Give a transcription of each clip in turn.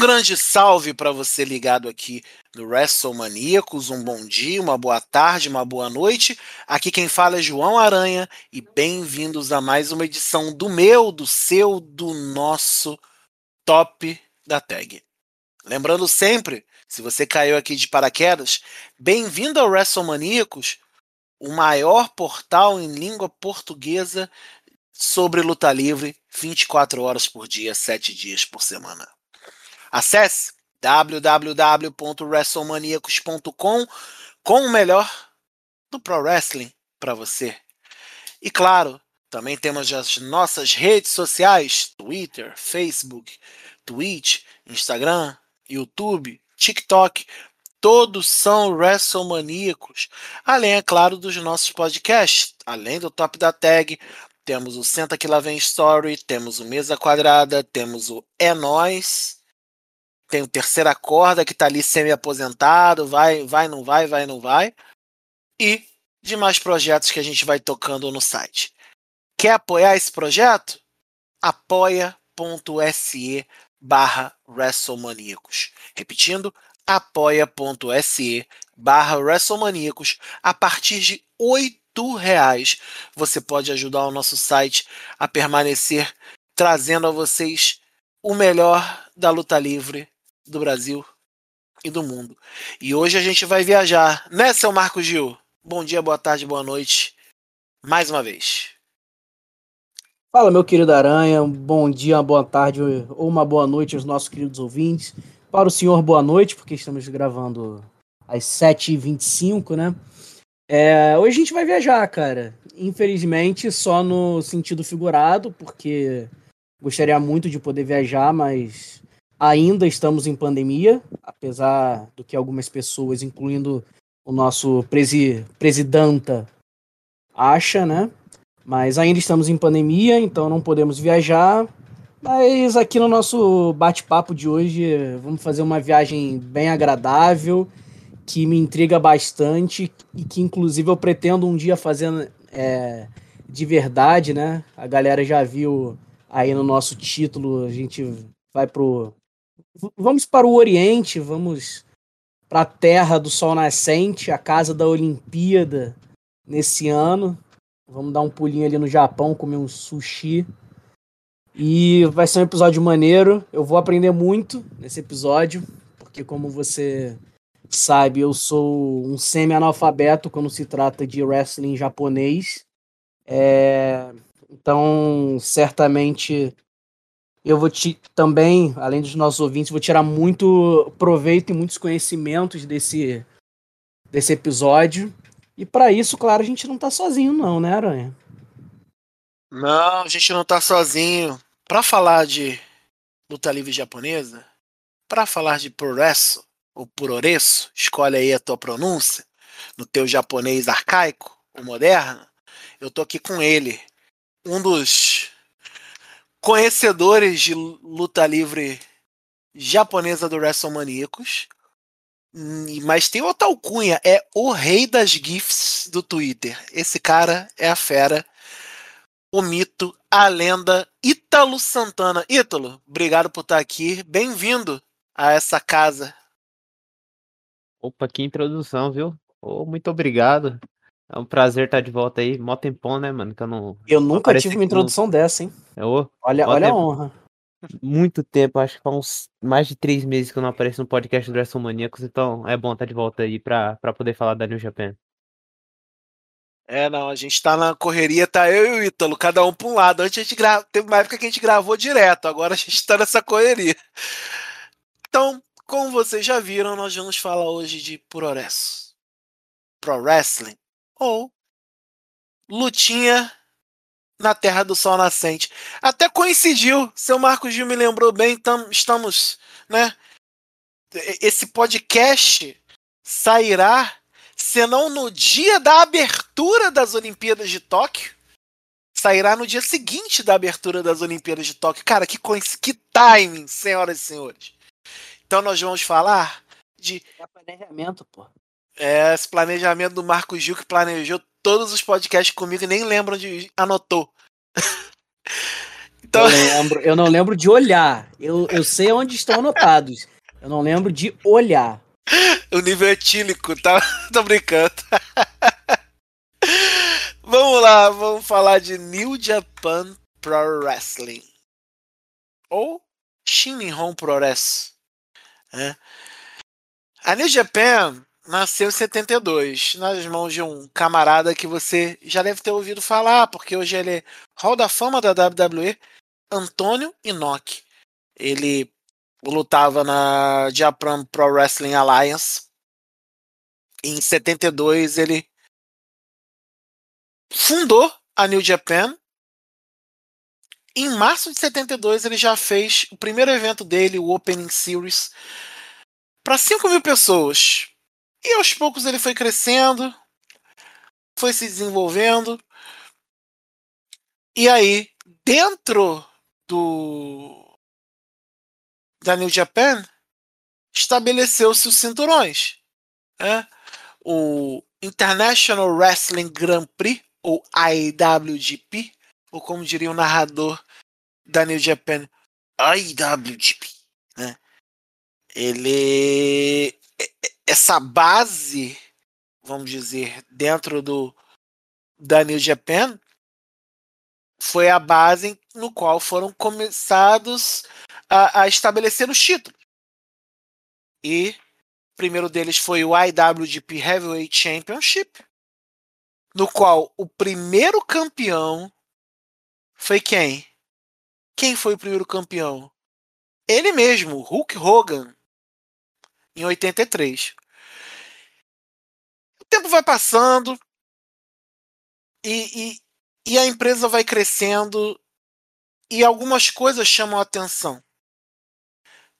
grande salve para você ligado aqui no WrestleManiacos. Um bom dia, uma boa tarde, uma boa noite. Aqui quem fala é João Aranha e bem-vindos a mais uma edição do meu, do seu, do nosso Top da Tag. Lembrando sempre, se você caiu aqui de paraquedas, bem-vindo ao WrestleManiacos, o maior portal em língua portuguesa sobre luta livre 24 horas por dia, 7 dias por semana. Acesse www.wrestlemaniacos.com com o melhor do Pro Wrestling para você. E claro, também temos as nossas redes sociais: Twitter, Facebook, Twitch, Instagram, YouTube, TikTok. Todos são WrestleManiacos. Além, é claro, dos nossos podcasts. Além do Top da Tag, temos o Senta Que Lá Vem Story, temos o Mesa Quadrada, temos o É Nós tem o terceira corda que está ali semi-aposentado, vai, vai, não vai, vai, não vai. E demais projetos que a gente vai tocando no site. Quer apoiar esse projeto? apoia.se barra WrestleManiacos. Repetindo, apoia.se barra WrestleManiacos. A partir de oito reais você pode ajudar o nosso site a permanecer trazendo a vocês o melhor da luta livre do Brasil e do mundo. E hoje a gente vai viajar, né, seu Marco Gil? Bom dia, boa tarde, boa noite. Mais uma vez. Fala, meu querido Aranha. Bom dia, boa tarde ou uma boa noite aos nossos queridos ouvintes. Para o senhor, boa noite, porque estamos gravando às 7h25, né? É, hoje a gente vai viajar, cara. Infelizmente, só no sentido figurado, porque gostaria muito de poder viajar, mas Ainda estamos em pandemia, apesar do que algumas pessoas, incluindo o nosso presi presidenta, acha, né? Mas ainda estamos em pandemia, então não podemos viajar. Mas aqui no nosso bate-papo de hoje, vamos fazer uma viagem bem agradável, que me intriga bastante e que, inclusive, eu pretendo um dia fazer é, de verdade, né? A galera já viu aí no nosso título, a gente vai pro vamos para o Oriente, vamos para a terra do sol nascente, a casa da Olimpíada nesse ano. Vamos dar um pulinho ali no Japão, comer um sushi. E vai ser um episódio maneiro. Eu vou aprender muito nesse episódio, porque como você sabe, eu sou um semi-analfabeto quando se trata de wrestling japonês. É... Então, certamente eu vou te também, além dos nossos ouvintes, vou tirar muito proveito e muitos conhecimentos desse, desse episódio. E para isso, claro, a gente não tá sozinho, não, né, Aranha? Não, a gente não tá sozinho. Para falar de luta livre japonesa, para falar de progresso ou puroreço, escolhe aí a tua pronúncia, no teu japonês arcaico ou moderno, eu tô aqui com ele, um dos conhecedores de luta livre japonesa do WrestleManiacos. Hum, mas tem outra alcunha, é o rei das GIFs do Twitter. Esse cara é a fera, o mito, a lenda, Ítalo Santana. Ítalo, obrigado por estar aqui. Bem-vindo a essa casa. Opa, que introdução, viu? Oh, muito obrigado. É um prazer estar de volta aí. Mó tempão, né, mano? Que eu não. Eu nunca tive uma introdução no... dessa, hein? Eu, olha olha a honra. Muito tempo, acho que há uns mais de três meses que eu não apareço no podcast do WrestleManiacos, então é bom estar de volta aí pra, pra poder falar da New Japan. É, não, a gente tá na correria, tá eu e o Ítalo, cada um pra um lado. Antes a gente gra... teve uma época que a gente gravou direto, agora a gente tá nessa correria. Então, como vocês já viram, nós vamos falar hoje de Progresso. Pro Wrestling ou lutinha na Terra do Sol Nascente. Até coincidiu, seu Marcos Gil me lembrou bem, tam, estamos, né? Esse podcast sairá, senão no dia da abertura das Olimpíadas de Tóquio, sairá no dia seguinte da abertura das Olimpíadas de Tóquio. Cara, que, que timing, senhoras e senhores. Então nós vamos falar de. É planejamento, pô. É, esse planejamento do Marco Gil que planejou todos os podcasts comigo e nem lembra onde anotou. Então, Eu, lembro, eu não lembro de olhar. Eu, eu sei onde estão anotados. Eu não lembro de olhar. o nível etílico, tá? Tô brincando. vamos lá, vamos falar de New Japan Pro Wrestling. Ou Shinihon Pro Wrestling. né? A New Japan nasceu em 72, nas mãos de um camarada que você já deve ter ouvido falar, porque hoje ele é Hall da Fama da WWE, Antônio Inoki. Ele lutava na Japan Pro Wrestling Alliance. Em 72 ele fundou a New Japan. Em março de 72 ele já fez o primeiro evento dele, o Opening Series, para 5 mil pessoas. E aos poucos ele foi crescendo, foi se desenvolvendo. E aí, dentro do da New Japan, estabeleceu-se os cinturões. Né? O International Wrestling Grand Prix, ou IWGP, ou como diria o narrador da New Japan, IWGP. Né? Ele. Essa base, vamos dizer, dentro do da New Japan, foi a base no qual foram começados a, a estabelecer os títulos. E o primeiro deles foi o IWGP Heavyweight Championship, no qual o primeiro campeão foi quem? Quem foi o primeiro campeão? Ele mesmo, Hulk Hogan, em 83. Tempo vai passando e, e, e a empresa vai crescendo e algumas coisas chamam a atenção.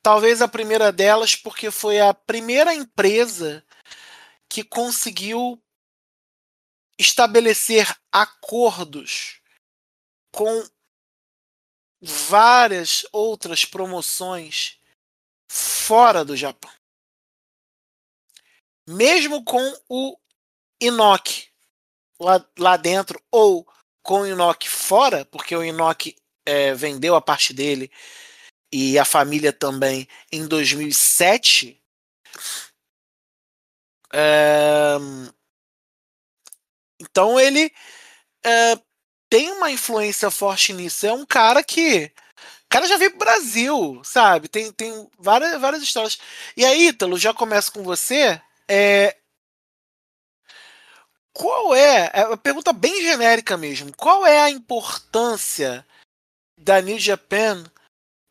Talvez a primeira delas porque foi a primeira empresa que conseguiu estabelecer acordos com várias outras promoções fora do Japão. Mesmo com o Inoki lá, lá dentro ou com o fora, porque o Inoki é, vendeu a parte dele e a família também em 2007. É, então ele é, tem uma influência forte nisso. É um cara que. O cara já veio pro Brasil, sabe? Tem, tem várias, várias histórias. E aí, Ítalo, já começa com você. É, qual é, é uma pergunta bem genérica mesmo, qual é a importância da New Japan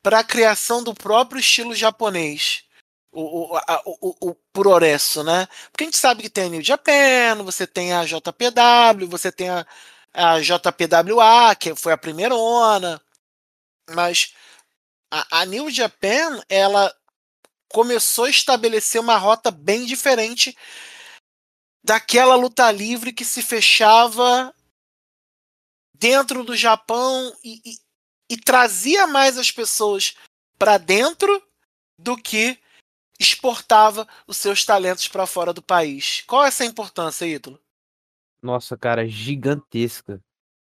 para a criação do próprio estilo japonês? O, o, a, o, o Puroresso, né? Porque a gente sabe que tem a New Japan, você tem a JPW, você tem a, a JPWA, que foi a primeira ona, mas a, a New Japan, ela começou a estabelecer uma rota bem diferente daquela luta livre que se fechava dentro do Japão e, e, e trazia mais as pessoas para dentro do que exportava os seus talentos para fora do país. Qual é essa importância, Ítalo? Nossa, cara, gigantesca.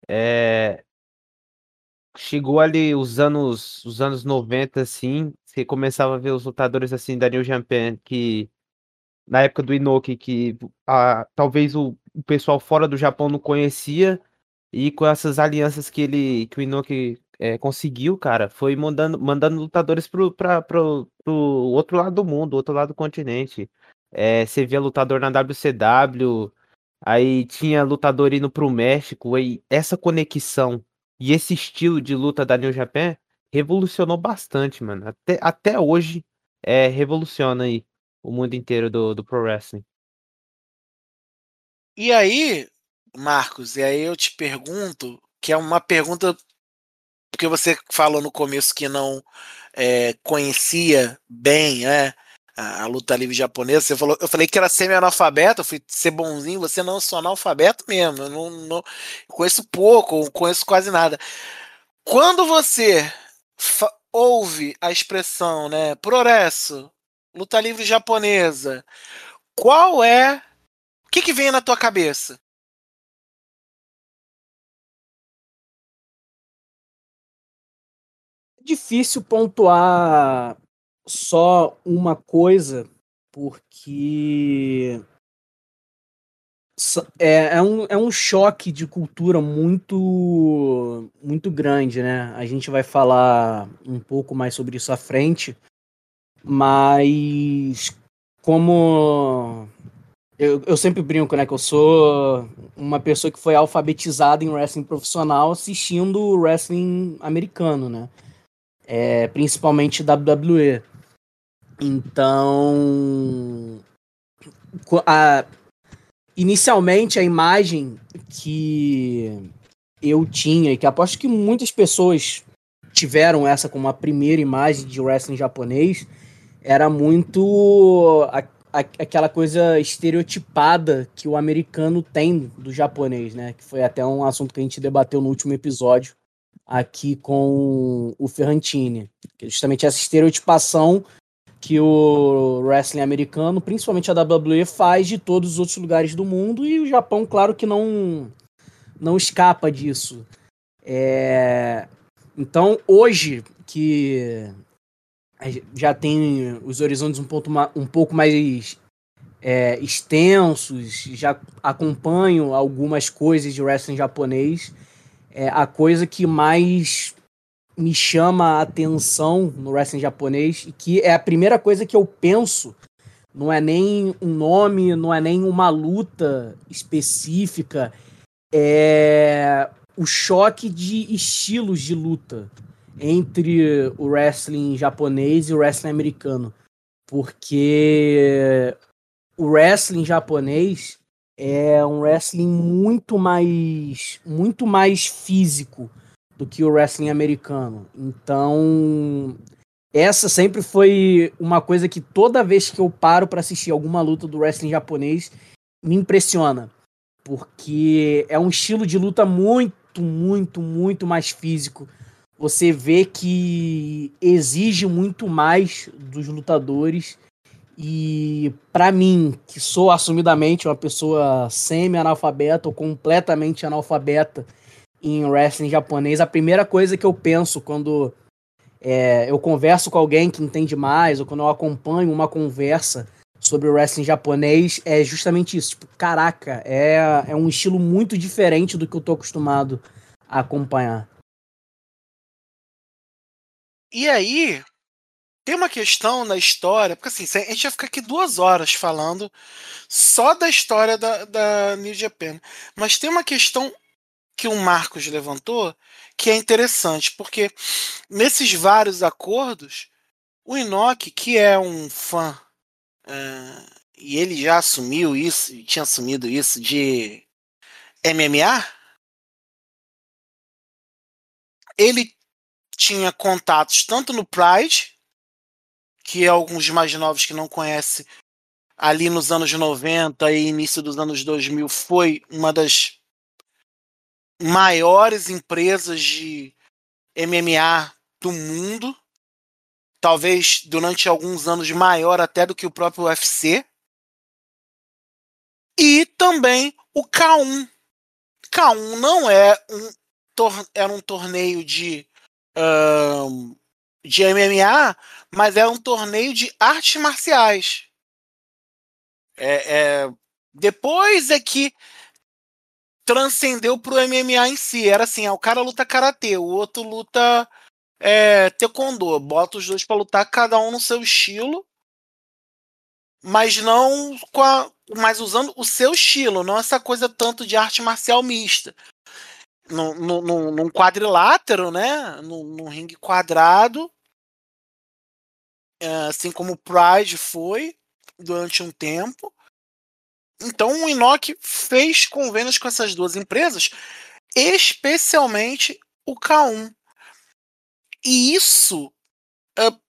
É... Chegou ali os anos, os anos 90, assim, você começava a ver os lutadores assim da New Japan que na época do Inoki que a, talvez o, o, pessoal fora do Japão não conhecia e com essas alianças que ele que o Inoki é, conseguiu, cara, foi mandando, mandando lutadores pro, pra, pro, pro outro lado do mundo, outro lado do continente. É, você via lutador na WCW, aí tinha lutador indo pro México, e essa conexão e esse estilo de luta da New Japan revolucionou bastante, mano. Até, até hoje é, revoluciona aí o mundo inteiro do, do Pro Wrestling. E aí, Marcos, e aí eu te pergunto, que é uma pergunta porque você falou no começo que não é, conhecia bem né, a, luta livre japonesa. Você falou, eu falei que era semi-analfabeto, fui ser bonzinho, você não sou analfabeto mesmo. Eu não, não eu conheço pouco, conheço quase nada. Quando você ouve a expressão, né, progresso, luta livre japonesa, qual é. O que, que vem na tua cabeça? difícil pontuar só uma coisa, porque é, é, um, é um choque de cultura muito muito grande, né? A gente vai falar um pouco mais sobre isso à frente, mas como eu, eu sempre brinco, né? Que eu sou uma pessoa que foi alfabetizada em wrestling profissional assistindo wrestling americano, né? É, principalmente WWE. Então, a, inicialmente a imagem que eu tinha, e que aposto que muitas pessoas tiveram essa como a primeira imagem de wrestling japonês, era muito a, a, aquela coisa estereotipada que o americano tem do japonês, né? Que foi até um assunto que a gente debateu no último episódio aqui com o Ferrantini. Que é justamente essa estereotipação que o wrestling americano, principalmente a WWE, faz de todos os outros lugares do mundo e o Japão, claro que não não escapa disso. É... Então, hoje que já tem os horizontes um, ponto, um pouco mais é, extensos, já acompanho algumas coisas de wrestling japonês, é, a coisa que mais me chama a atenção no wrestling japonês e que é a primeira coisa que eu penso. Não é nem um nome, não é nem uma luta específica. É o choque de estilos de luta entre o wrestling japonês e o wrestling americano. Porque o wrestling japonês é um wrestling muito mais muito mais físico do que o wrestling americano. Então, essa sempre foi uma coisa que toda vez que eu paro para assistir alguma luta do wrestling japonês, me impressiona. Porque é um estilo de luta muito, muito, muito mais físico. Você vê que exige muito mais dos lutadores. E para mim, que sou assumidamente uma pessoa semi-analfabeta ou completamente analfabeta em wrestling japonês, a primeira coisa que eu penso quando é, eu converso com alguém que entende mais, ou quando eu acompanho uma conversa sobre o wrestling japonês, é justamente isso. Tipo, caraca, é, é um estilo muito diferente do que eu tô acostumado a acompanhar. E aí, tem uma questão na história, porque assim, a gente vai ficar aqui duas horas falando só da história da, da New Japan. Mas tem uma questão que o Marcos levantou, que é interessante, porque nesses vários acordos, o Inoki, que é um fã, uh, e ele já assumiu isso, tinha assumido isso de MMA, ele tinha contatos tanto no Pride, que é alguns mais novos que não conhecem, ali nos anos 90 e início dos anos 2000, foi uma das maiores empresas de MMA do mundo, talvez durante alguns anos maior até do que o próprio UFC. E também o K1. K1 não é um era um torneio de um, de MMA, mas é um torneio de artes marciais. É, é, depois é que transcendeu pro MMA em si. Era assim, ah, o cara luta karatê, o outro luta é, taekwondo. Bota os dois para lutar, cada um no seu estilo, mas não com a, mas usando o seu estilo, não essa coisa tanto de arte marcial mista. Num, num, num quadrilátero, né? Num, num ringue quadrado, é, assim como o Pride foi durante um tempo. Então o Inoki fez convênios com essas duas empresas, especialmente o K1. E isso uh,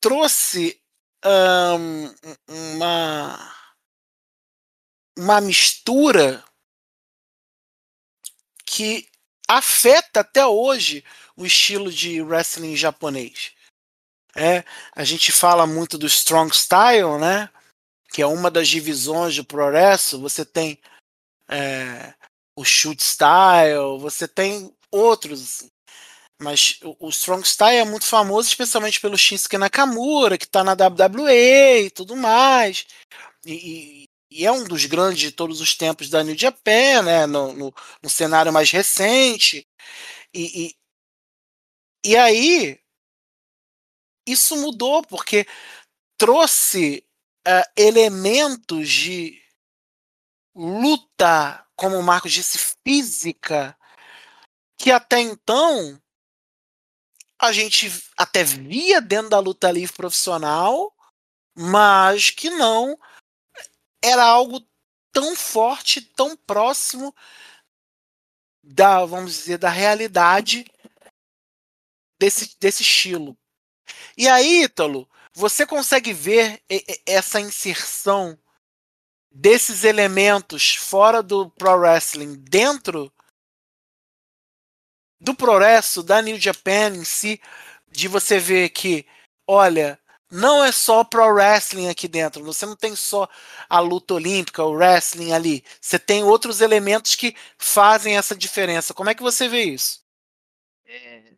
trouxe um, uma, uma mistura que afeta até hoje o estilo de wrestling japonês. É, a gente fala muito do strong style, né? que é uma das divisões do progresso, você tem é, o shoot style, você tem outros. Mas o, o Strong Style é muito famoso, especialmente pelo Shinsuke Nakamura, que tá na WWE e tudo mais. E, e, e, é um dos grandes de todos os tempos da New Japan, né? No, no, no cenário mais recente. E, e, e aí, isso mudou, porque trouxe uh, elementos de luta, como o Marcos disse, física, que até então a gente até via dentro da luta livre profissional, mas que não era algo tão forte, tão próximo da, vamos dizer, da realidade desse, desse estilo. E aí, Ítalo, você consegue ver essa inserção desses elementos fora do pro wrestling dentro do progresso da New Japan em si, de você ver que, olha, não é só pro wrestling aqui dentro, você não tem só a luta olímpica, o wrestling ali, você tem outros elementos que fazem essa diferença. Como é que você vê isso? É,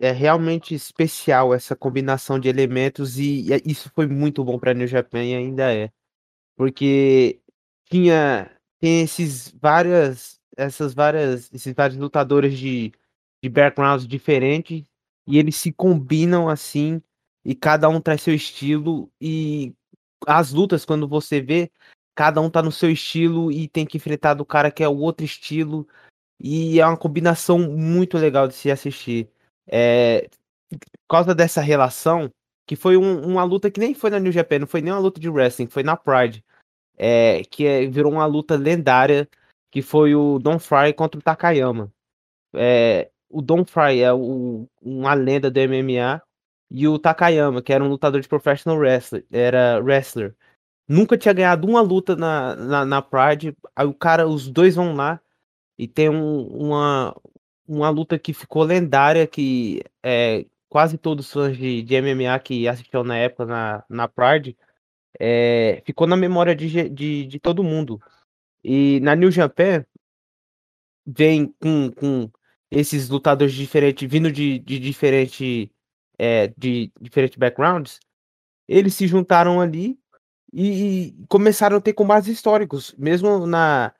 é realmente especial essa combinação de elementos e, e isso foi muito bom para New Japan e ainda é, porque tinha tem esses várias essas várias esses vários lutadores de de backgrounds diferentes e eles se combinam assim e cada um traz seu estilo e as lutas quando você vê cada um tá no seu estilo e tem que enfrentar do cara que é o outro estilo e é uma combinação muito legal de se assistir. É, por causa dessa relação que foi um, uma luta que nem foi na New Japan não foi nem uma luta de wrestling foi na Pride é, que é, virou uma luta lendária que foi o Don Fry contra o Takayama. É, o Don Fry é o, uma lenda do MMA e o Takayama, que era um lutador de professional wrestler, era wrestler. Nunca tinha ganhado uma luta na, na, na Pride. Aí o cara, os dois vão lá e tem um, uma, uma luta que ficou lendária, que é, quase todos os fãs de, de MMA que assistiram na época na, na Pride é, ficou na memória de, de, de todo mundo. E na New Japan vem com, com esses lutadores diferentes, vindo de, de diferente é, de diferentes backgrounds, eles se juntaram ali e, e, começaram a ter combates históricos, mesmo na,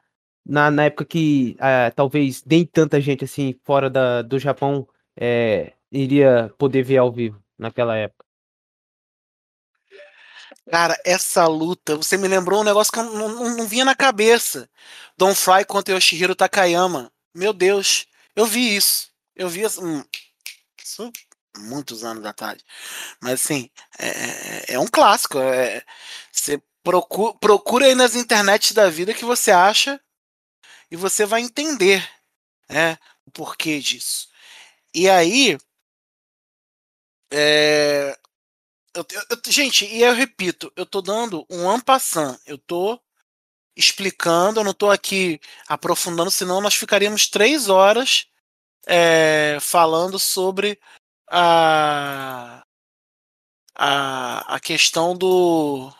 na, na época que é, talvez nem tanta gente assim fora da, do Japão é, iria poder ver ao vivo naquela época. Cara, essa luta, você me lembrou um negócio que não, não, não vinha na cabeça. Don Fry contra Yoshihiro Takayama. Meu Deus. Eu vi isso. Eu vi hum, isso muitos anos atrás. Mas assim, é, é, é um clássico. É, você procura, procura aí nas internet da vida que você acha e você vai entender né, o porquê disso. E aí. É, eu, eu, gente, e eu repito, eu tô dando um ampassant, eu tô explicando, eu não tô aqui aprofundando, senão nós ficaríamos três horas é, falando sobre a, a, a questão do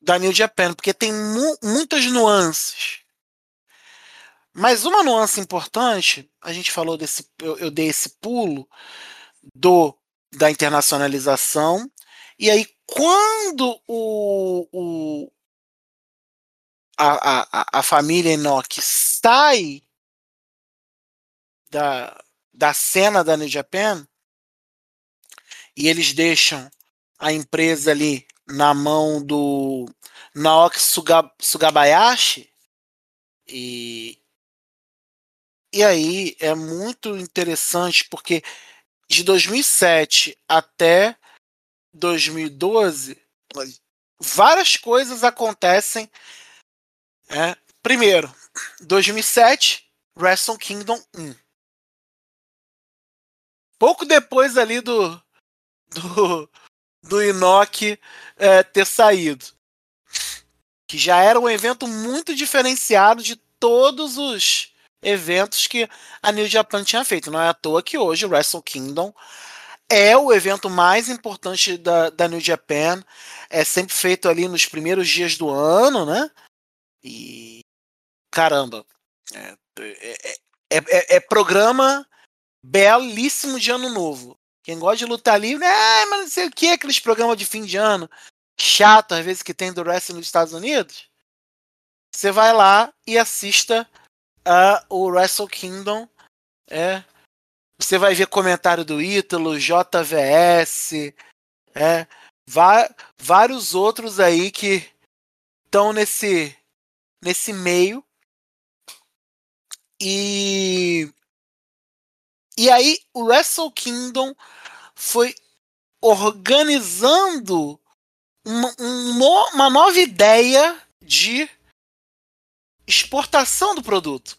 da New Japan, porque tem mu muitas nuances. Mas uma nuance importante, a gente falou desse, eu, eu dei esse pulo do da internacionalização, e aí quando o, o a, a, a família Enoch sai da, da cena da New Japan e eles deixam a empresa ali na mão do Naoki Sugabayashi e e aí é muito interessante porque de 2007 até 2012 várias coisas acontecem é, primeiro 2007 Wrestle Kingdom 1 pouco depois ali do do, do é, ter saído. Que já era um evento muito diferenciado de todos os eventos que a New Japan tinha feito. Não é à toa que hoje o Wrestle Kingdom é o evento mais importante da, da New Japan. É sempre feito ali nos primeiros dias do ano, né? E caramba, é, é, é, é, é programa belíssimo de ano novo. Quem gosta de lutar livre, ah, mas não sei o que, aqueles programas de fim de ano chato, às vezes, que tem do wrestling nos Estados Unidos. Você vai lá e assista a, o Wrestle Kingdom. É, você vai ver comentário do Ítalo, JVS, é, vários outros aí que estão nesse, nesse meio. E e aí o Wrestle Kingdom foi organizando uma, uma nova ideia de exportação do produto.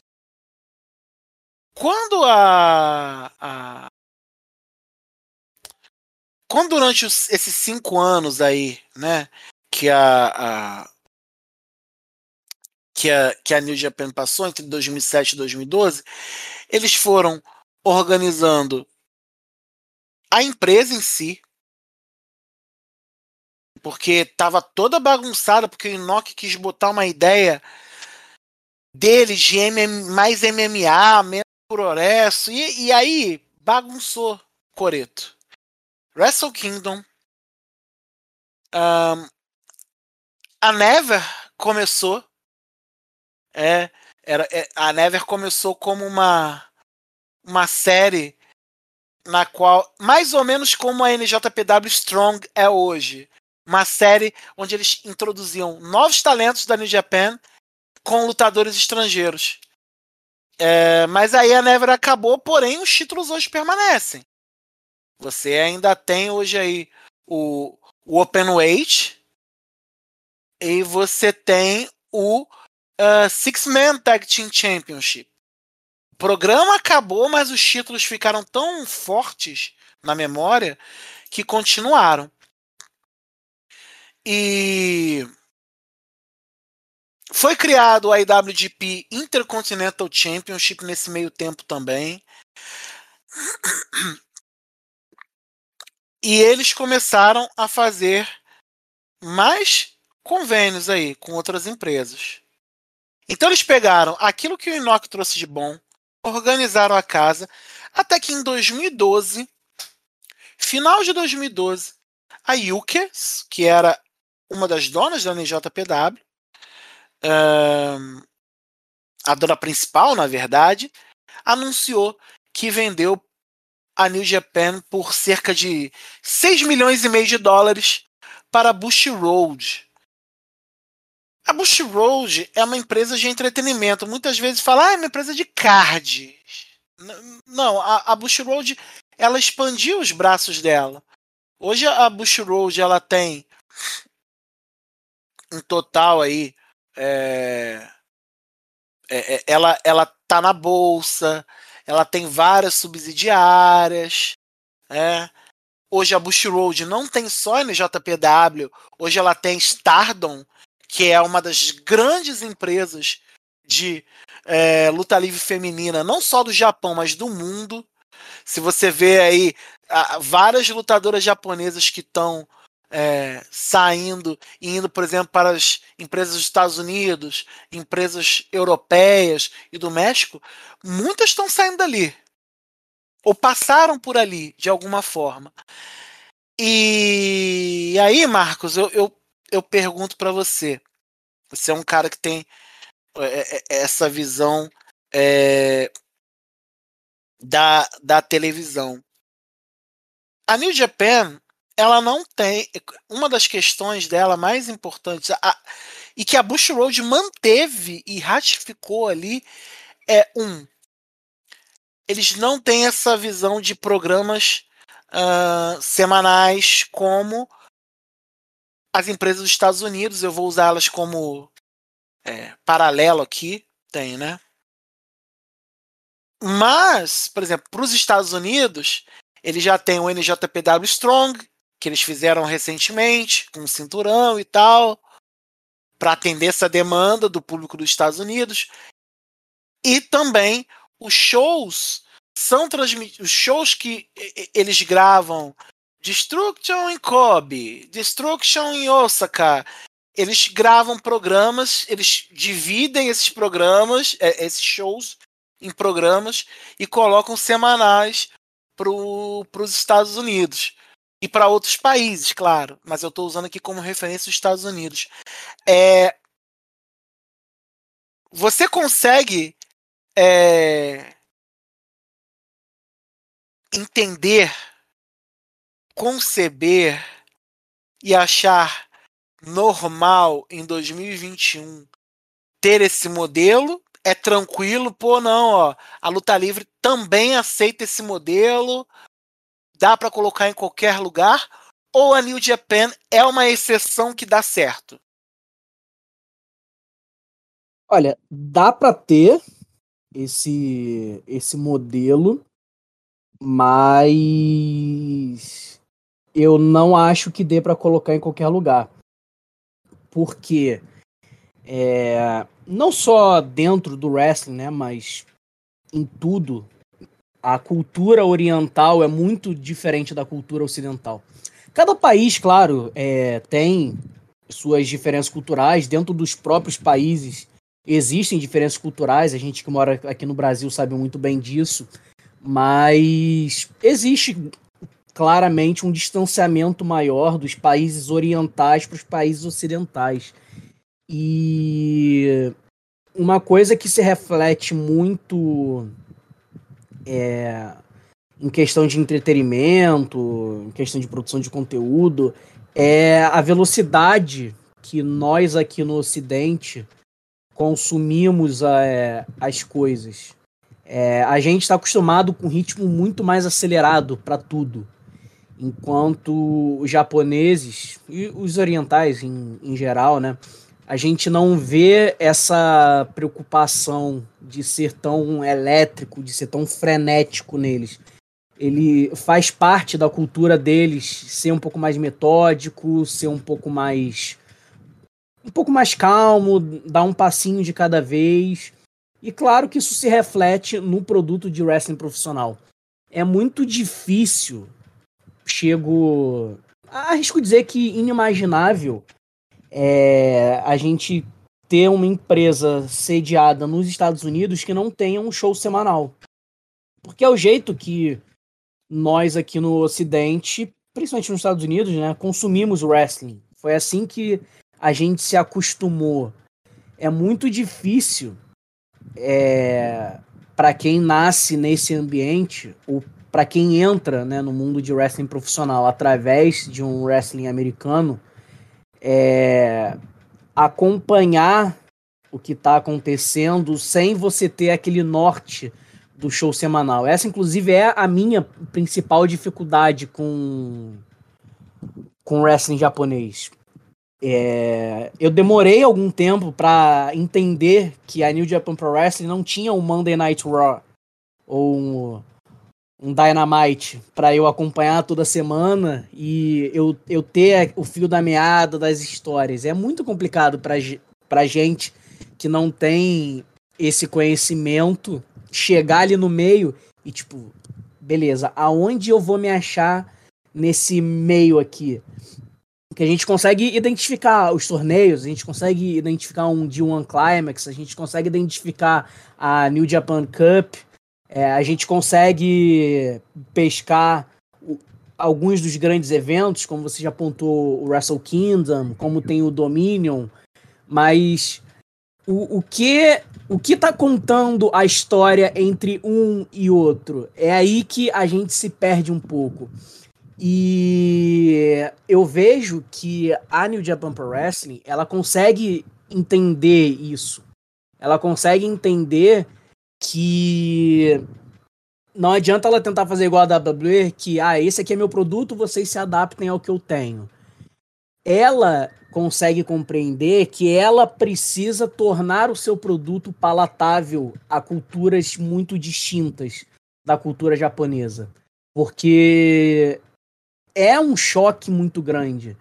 Quando a, a quando durante os, esses cinco anos aí, né, que a, a que a, que a New Japan passou entre 2007 e 2012, eles foram organizando a empresa em si, porque estava toda bagunçada, porque o Inoki quis botar uma ideia deles de mais MMA, menos progresso, e, e aí bagunçou Coreto. Wrestle Kingdom. Um, a Never começou. É, era, é, a Never começou como uma, uma série na qual, mais ou menos como a NJPW Strong é hoje. Uma série onde eles introduziam novos talentos da New Japan com lutadores estrangeiros. É, mas aí a Never acabou, porém os títulos hoje permanecem. Você ainda tem hoje aí o, o Open Weight e você tem o uh, Six Man Tag Team Championship. O programa acabou, mas os títulos ficaram tão fortes na memória que continuaram. E foi criado o IWGP Intercontinental Championship nesse meio tempo também. E eles começaram a fazer mais convênios aí com outras empresas. Então eles pegaram aquilo que o Inoki trouxe de bom, organizaram a casa, até que em 2012, final de 2012, a Yukes, que era uma das donas da NJPW, a dona principal, na verdade, anunciou que vendeu a New Japan por cerca de 6 milhões e meio de dólares para Bush Road. A Bush Road é uma empresa de entretenimento. Muitas vezes fala, ah, é uma empresa de cards. Não, a, a Bush Road ela expandiu os braços dela. Hoje a Bush Road ela tem um total aí é, é, é ela ela tá na bolsa ela tem várias subsidiárias. É. Hoje a Bush Road não tem só NJPW, hoje ela tem Stardom, que é uma das grandes empresas de é, luta livre feminina, não só do Japão, mas do mundo. Se você vê aí a, várias lutadoras japonesas que estão é, saindo e indo, por exemplo, para as empresas dos Estados Unidos, empresas europeias e do México, muitas estão saindo dali. Ou passaram por ali, de alguma forma. E aí, Marcos, eu, eu, eu pergunto para você. Você é um cara que tem é, é, essa visão é, da, da televisão. A New Japan ela não tem. Uma das questões dela mais importantes, a, e que a Bush Road manteve e ratificou ali, é um. Eles não têm essa visão de programas uh, semanais como as empresas dos Estados Unidos. Eu vou usá-las como é, paralelo aqui. Tem, né? Mas, por exemplo, para os Estados Unidos, ele já tem o NJPW Strong, que eles fizeram recentemente, com cinturão e tal, para atender essa demanda do público dos Estados Unidos. E também os shows são transmitidos, os shows que eles gravam Destruction em Kobe, Destruction em Osaka, eles gravam programas, eles dividem esses programas, é, esses shows em programas e colocam semanais para os Estados Unidos. E para outros países, claro, mas eu estou usando aqui como referência os Estados Unidos. É, você consegue é, entender, conceber e achar normal em 2021 ter esse modelo? É tranquilo, pô, não, ó, a luta livre também aceita esse modelo, dá para colocar em qualquer lugar? Ou a New Japan é uma exceção que dá certo? Olha, dá para ter esse esse modelo, mas eu não acho que dê para colocar em qualquer lugar. Porque é, não só dentro do wrestling, né, mas em tudo, a cultura oriental é muito diferente da cultura ocidental. Cada país, claro, é, tem suas diferenças culturais dentro dos próprios países Existem diferenças culturais, a gente que mora aqui no Brasil sabe muito bem disso, mas existe claramente um distanciamento maior dos países orientais para os países ocidentais. E uma coisa que se reflete muito é, em questão de entretenimento, em questão de produção de conteúdo, é a velocidade que nós aqui no Ocidente consumimos é, as coisas. É, a gente está acostumado com um ritmo muito mais acelerado para tudo, enquanto os japoneses e os orientais em, em geral, né, a gente não vê essa preocupação de ser tão elétrico, de ser tão frenético neles. Ele faz parte da cultura deles ser um pouco mais metódico, ser um pouco mais um pouco mais calmo, dar um passinho de cada vez. E claro que isso se reflete no produto de wrestling profissional. É muito difícil, chego. Arrisco dizer que inimaginável é a gente ter uma empresa sediada nos Estados Unidos que não tenha um show semanal. Porque é o jeito que nós aqui no Ocidente, principalmente nos Estados Unidos, né, consumimos wrestling. Foi assim que a gente se acostumou. É muito difícil é, para quem nasce nesse ambiente, ou para quem entra né, no mundo de wrestling profissional através de um wrestling americano, é, acompanhar o que está acontecendo sem você ter aquele norte do show semanal. Essa, inclusive, é a minha principal dificuldade com com wrestling japonês. É, eu demorei algum tempo para entender que a New Japan Pro Wrestling não tinha um Monday Night Raw ou um, um Dynamite para eu acompanhar toda semana e eu, eu ter o fio da meada das histórias. É muito complicado para pra gente que não tem esse conhecimento chegar ali no meio e tipo, beleza, aonde eu vou me achar nesse meio aqui? que a gente consegue identificar os torneios, a gente consegue identificar um D1 Climax, a gente consegue identificar a New Japan Cup, é, a gente consegue pescar alguns dos grandes eventos, como você já apontou o Wrestle Kingdom, como tem o Dominion, mas o, o que o que está contando a história entre um e outro? É aí que a gente se perde um pouco. E eu vejo que a New Japan Pro Wrestling, ela consegue entender isso. Ela consegue entender que não adianta ela tentar fazer igual a WWE, que ah, esse aqui é meu produto, vocês se adaptem ao que eu tenho. Ela consegue compreender que ela precisa tornar o seu produto palatável a culturas muito distintas da cultura japonesa. Porque é um choque muito grande.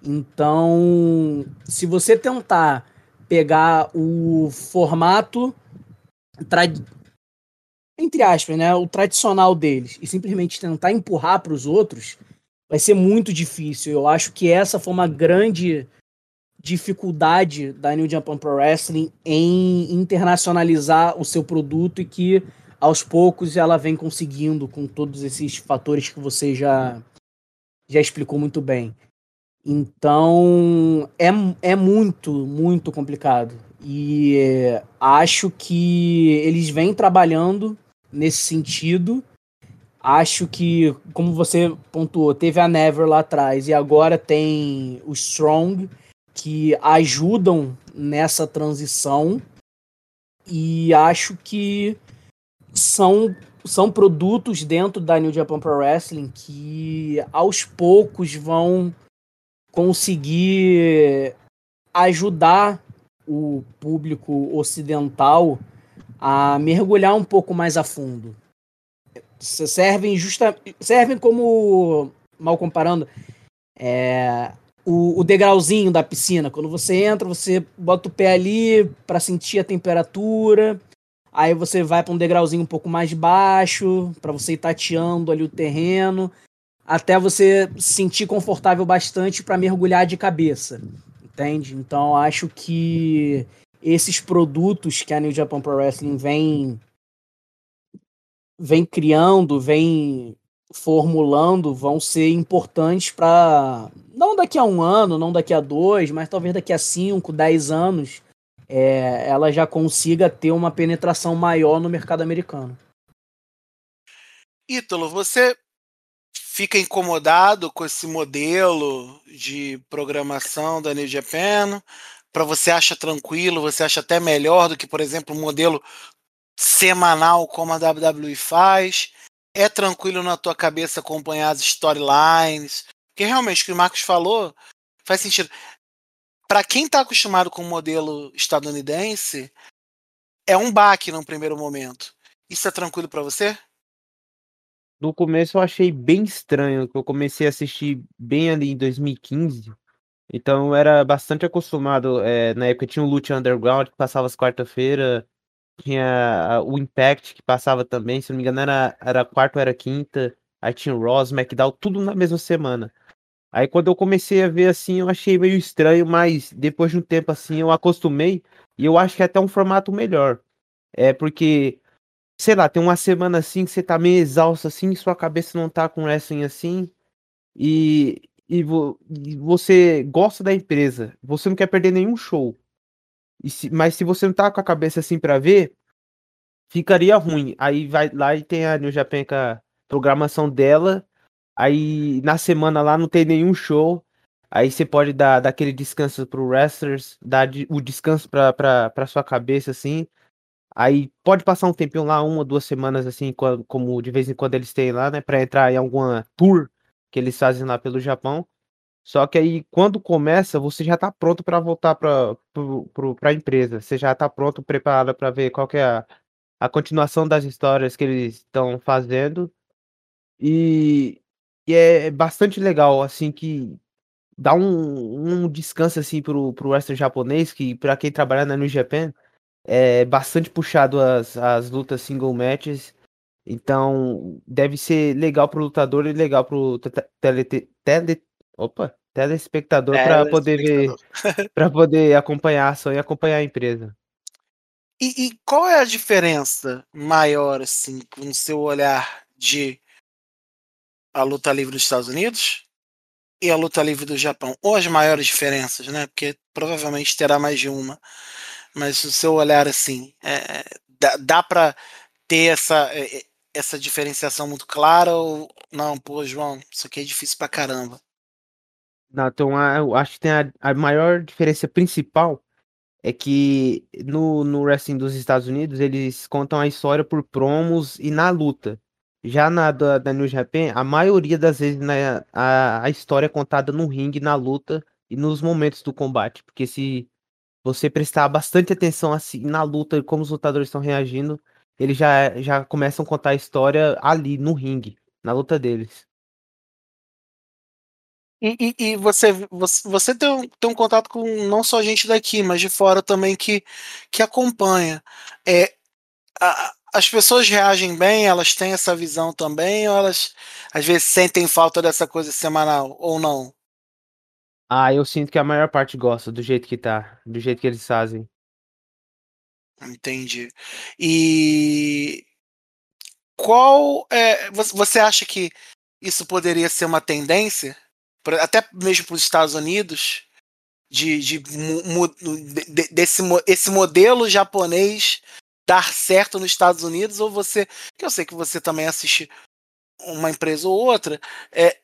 Então, se você tentar pegar o formato entre aspas, né, o tradicional deles e simplesmente tentar empurrar para os outros, vai ser muito difícil. Eu acho que essa foi uma grande dificuldade da New Japan Pro Wrestling em internacionalizar o seu produto e que aos poucos ela vem conseguindo com todos esses fatores que você já já explicou muito bem. Então é, é muito, muito complicado. E é, acho que eles vêm trabalhando nesse sentido. Acho que, como você pontuou, teve a Never lá atrás e agora tem o Strong que ajudam nessa transição. E acho que são, são produtos dentro da New Japan Pro Wrestling que aos poucos vão conseguir ajudar o público ocidental a mergulhar um pouco mais a fundo. Servem, justa, servem como, mal comparando, é, o, o degrauzinho da piscina. Quando você entra, você bota o pé ali para sentir a temperatura. Aí você vai para um degrauzinho um pouco mais baixo, para você ir tateando ali o terreno, até você se sentir confortável bastante para mergulhar de cabeça. Entende? Então acho que esses produtos que a New Japan Pro Wrestling vem vem criando, vem formulando, vão ser importantes para não daqui a um ano, não daqui a dois, mas talvez daqui a cinco, dez anos, é, ela já consiga ter uma penetração maior no mercado americano. Ítalo, você fica incomodado com esse modelo de programação da New Japan? Para você acha tranquilo? Você acha até melhor do que, por exemplo, um modelo semanal como a WWE faz? É tranquilo na tua cabeça acompanhar as storylines? Porque realmente o que o Marcos falou faz sentido. Para quem está acostumado com o modelo estadunidense, é um baque no primeiro momento. Isso é tranquilo para você? No começo eu achei bem estranho, que eu comecei a assistir bem ali em 2015. Então eu era bastante acostumado. É, na época tinha o Lucha Underground que passava as quarta-feira, tinha o Impact que passava também, se não me engano era, era quarta ou era quinta. Aí tinha o Ross, SmackDown, tudo na mesma semana. Aí quando eu comecei a ver assim, eu achei meio estranho, mas depois de um tempo assim eu acostumei e eu acho que é até um formato melhor. É porque sei lá, tem uma semana assim que você tá meio exausto assim, sua cabeça não tá com wrestling assim, e, e, vo, e você gosta da empresa, você não quer perder nenhum show. Se, mas se você não tá com a cabeça assim para ver, ficaria ruim. Aí vai lá e tem a New Japan com a programação dela, aí na semana lá não tem nenhum show. Aí você pode dar, dar aquele descanso pro wrestlers, dar o descanso pra, pra, pra sua cabeça, assim. Aí pode passar um tempinho lá, uma, duas semanas, assim, como de vez em quando eles têm lá, né, para entrar em alguma tour que eles fazem lá pelo Japão. Só que aí, quando começa, você já está pronto para voltar para a empresa. Você já está pronto, preparado para ver qual que é a, a continuação das histórias que eles estão fazendo. E, e, é bastante legal, assim, que dá um, um descanso, assim, pro, pro wrestler japonês, que para quem trabalha na New Japan, é bastante puxado as, as lutas single matches. Então, deve ser legal pro lutador e legal pro tele, tele, opa, telespectador é, para poder ver, para poder acompanhar a ação e acompanhar a empresa. E, e, qual é a diferença maior, assim, no seu olhar de a luta livre dos Estados Unidos e a luta livre do Japão? Ou as maiores diferenças, né? Porque provavelmente terá mais de uma mas o seu olhar assim, é, dá, dá para ter essa, é, é, essa diferenciação muito clara ou não, pô, João, isso aqui é difícil pra caramba? Não, então eu acho que tem a, a maior diferença principal é que no, no wrestling dos Estados Unidos eles contam a história por promos e na luta. Já na da, da New Japan, a maioria das vezes né, a, a história é contada no ringue, na luta e nos momentos do combate. Porque se você prestar bastante atenção assim na luta e como os lutadores estão reagindo, eles já, já começam a contar a história ali no ringue, na luta deles. E, e, e você, você, você tem, um, tem um contato com não só gente daqui, mas de fora também que, que acompanha. É, a, as pessoas reagem bem, elas têm essa visão também, ou elas às vezes sentem falta dessa coisa semanal, ou não? Ah, eu sinto que a maior parte gosta do jeito que tá, do jeito que eles fazem. Entendi. E qual é, você acha que isso poderia ser uma tendência, até mesmo para os Estados Unidos, de, de, de, desse esse modelo japonês dar certo nos Estados Unidos, ou você, que eu sei que você também assiste uma empresa ou outra, é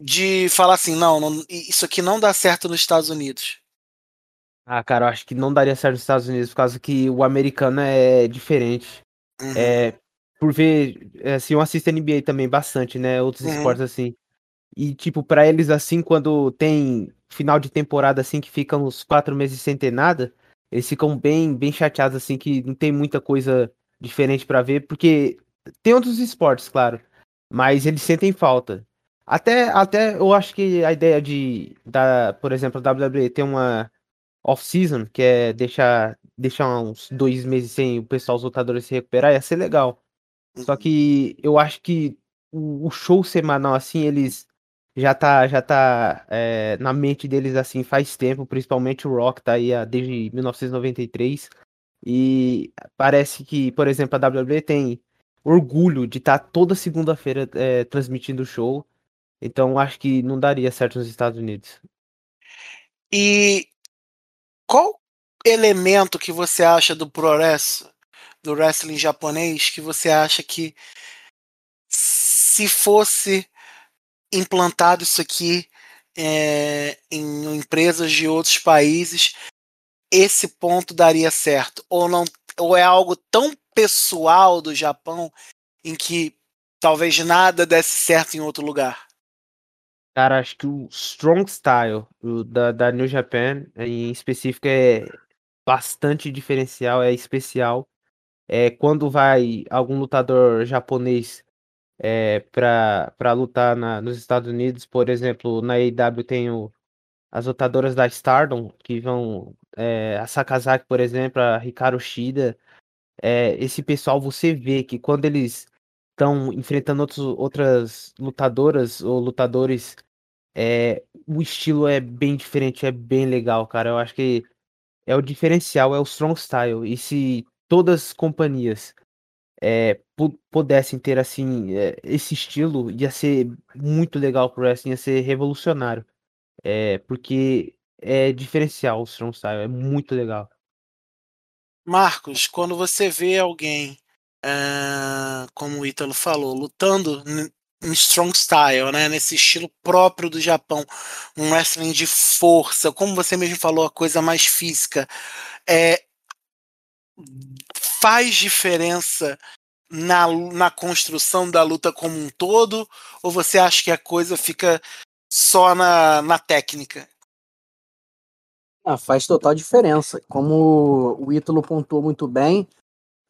de falar assim, não, não isso aqui não dá certo nos Estados Unidos. Ah, cara, eu acho que não daria certo nos Estados Unidos por causa que o americano é diferente. Uhum. É, por ver, é, assim, eu assisto NBA também bastante, né? Outros uhum. esportes assim. E, tipo, para eles, assim, quando tem final de temporada, assim, que ficam uns quatro meses sem ter nada, eles ficam bem, bem chateados, assim, que não tem muita coisa diferente para ver, porque tem outros esportes, claro, mas eles sentem falta. Até, até eu acho que a ideia de, da, por exemplo, a WWE ter uma off-season, que é deixar, deixar uns dois meses sem o pessoal, os lutadores se recuperar, ia ser legal. Só uhum. que eu acho que o, o show semanal, assim, eles já tá, já tá é, na mente deles, assim, faz tempo, principalmente o Rock tá aí desde 1993. E parece que, por exemplo, a WWE tem orgulho de estar tá toda segunda-feira é, transmitindo o show. Então acho que não daria certo nos Estados Unidos. E qual elemento que você acha do progresso do wrestling japonês que você acha que se fosse implantado isso aqui é, em empresas de outros países, esse ponto daria certo? Ou não? Ou é algo tão pessoal do Japão em que talvez nada desse certo em outro lugar? Cara, acho que o Strong Style o da, da New Japan, em específico, é bastante diferencial, é especial. É, quando vai algum lutador japonês é, para lutar na, nos Estados Unidos, por exemplo, na AEW tem o, as lutadoras da Stardom, que vão, é, a Sakazaki, por exemplo, a Hikaru Shida, é, esse pessoal você vê que quando eles estão enfrentando outros, outras lutadoras ou lutadores, é, o estilo é bem diferente, é bem legal, cara. Eu acho que é o diferencial, é o strong style. E se todas as companhias é, pudessem ter assim é, esse estilo, ia ser muito legal pro wrestling, ia ser revolucionário. É, porque é diferencial o strong style, é muito legal. Marcos, quando você vê alguém uh, como o Ítalo falou, lutando em strong style, né, nesse estilo próprio do Japão, um wrestling de força, como você mesmo falou, a coisa mais física, é, faz diferença na, na construção da luta como um todo, ou você acha que a coisa fica só na, na técnica? Ah, faz total diferença. Como o Ítalo pontuou muito bem,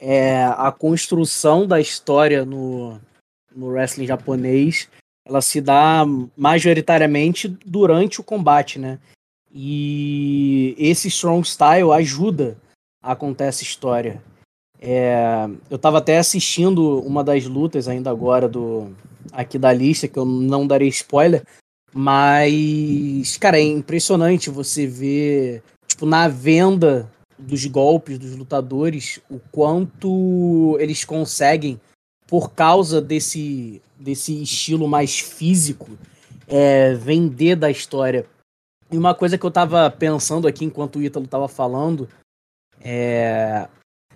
é, a construção da história no, no wrestling japonês ela se dá majoritariamente durante o combate, né? E esse strong style ajuda a contar essa história. É, eu estava até assistindo uma das lutas ainda agora do aqui da lista, que eu não darei spoiler, mas cara, é impressionante você ver tipo na venda dos golpes dos lutadores, o quanto eles conseguem, por causa desse, desse estilo mais físico, é, vender da história. E uma coisa que eu tava pensando aqui enquanto o Ítalo tava falando é.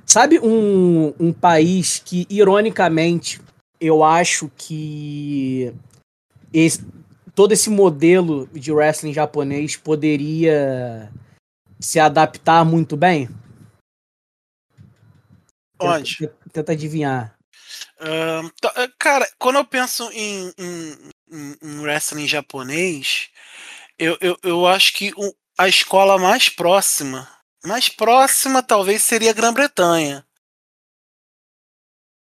Sabe um, um país que, ironicamente, eu acho que esse, todo esse modelo de wrestling japonês poderia se adaptar muito bem? Onde? Tenta, tenta adivinhar. Uh, cara, quando eu penso em, em, em wrestling japonês, eu, eu, eu acho que a escola mais próxima, mais próxima talvez seria a Grã-Bretanha.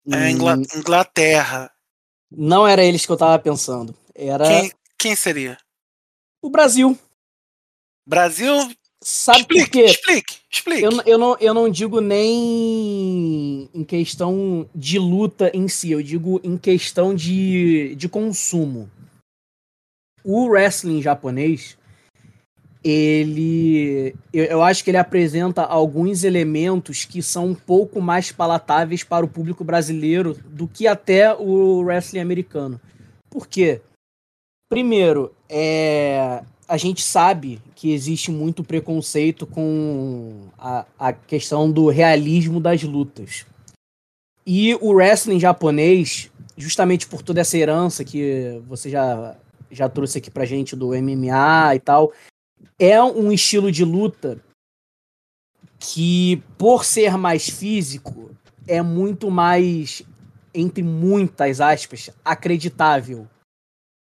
É hum. É Inglaterra. Não era eles que eu tava pensando. Era. Quem, quem seria? O Brasil. Brasil Sabe explique, por quê? Explique, explique. Eu, eu, não, eu não digo nem em questão de luta em si, eu digo em questão de, de consumo. o wrestling japonês, ele. Eu, eu, acho que ele apresenta alguns elementos que são um pouco mais palatáveis para o público brasileiro do que até o wrestling americano. Por quê? Primeiro, é, a gente sabe que existe muito preconceito com a, a questão do realismo das lutas. E o wrestling japonês, justamente por toda essa herança que você já, já trouxe aqui pra gente do MMA e tal, é um estilo de luta que, por ser mais físico, é muito mais, entre muitas aspas, acreditável.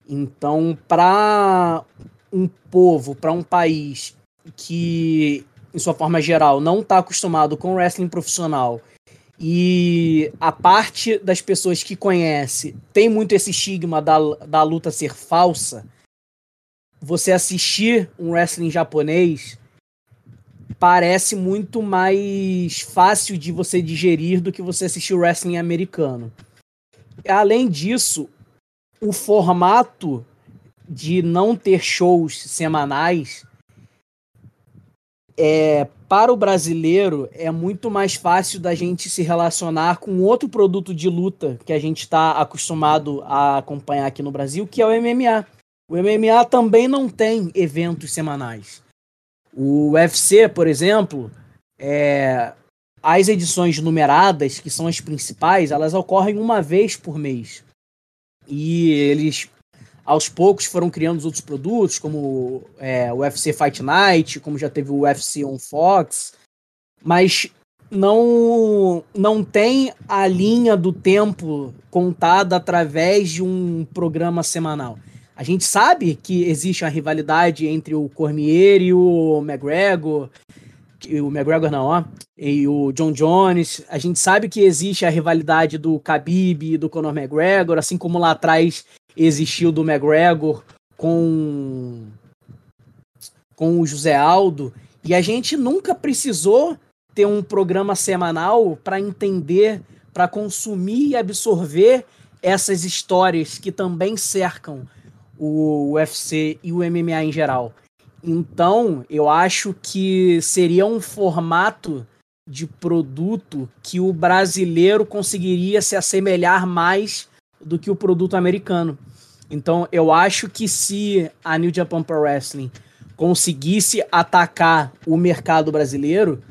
Então, para um povo, para um país que, em sua forma geral, não está acostumado com wrestling profissional e a parte das pessoas que conhece tem muito esse estigma da, da luta ser falsa, você assistir um wrestling japonês parece muito mais fácil de você digerir do que você assistir o wrestling americano. Além disso, o formato de não ter shows semanais é, para o brasileiro é muito mais fácil da gente se relacionar com outro produto de luta que a gente está acostumado a acompanhar aqui no Brasil, que é o MMA. O MMA também não tem eventos semanais. O UFC, por exemplo, é, as edições numeradas, que são as principais, elas ocorrem uma vez por mês. E eles, aos poucos, foram criando os outros produtos, como é, o UFC Fight Night, como já teve o UFC on Fox, mas não, não tem a linha do tempo contada através de um programa semanal. A gente sabe que existe uma rivalidade entre o Cormier e o McGregor, o McGregor não, ó, e o John Jones. A gente sabe que existe a rivalidade do Khabib e do Conor McGregor, assim como lá atrás existiu do McGregor com com o José Aldo, e a gente nunca precisou ter um programa semanal para entender, para consumir e absorver essas histórias que também cercam o UFC e o MMA em geral. Então, eu acho que seria um formato de produto que o brasileiro conseguiria se assemelhar mais do que o produto americano. Então, eu acho que se a New Japan Pro Wrestling conseguisse atacar o mercado brasileiro,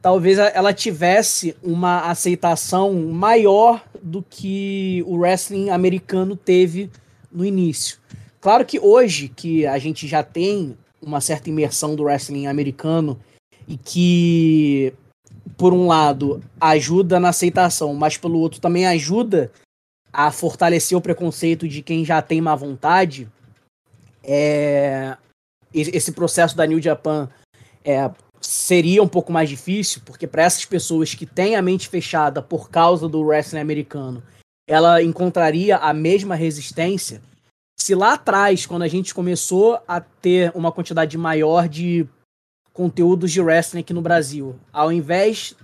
talvez ela tivesse uma aceitação maior do que o wrestling americano teve no início. Claro que hoje que a gente já tem uma certa imersão do wrestling americano e que, por um lado, ajuda na aceitação, mas pelo outro também ajuda a fortalecer o preconceito de quem já tem má vontade, é, esse processo da New Japan é, seria um pouco mais difícil, porque para essas pessoas que têm a mente fechada por causa do wrestling americano, ela encontraria a mesma resistência. Se lá atrás, quando a gente começou a ter uma quantidade maior de conteúdos de wrestling aqui no Brasil, ao invés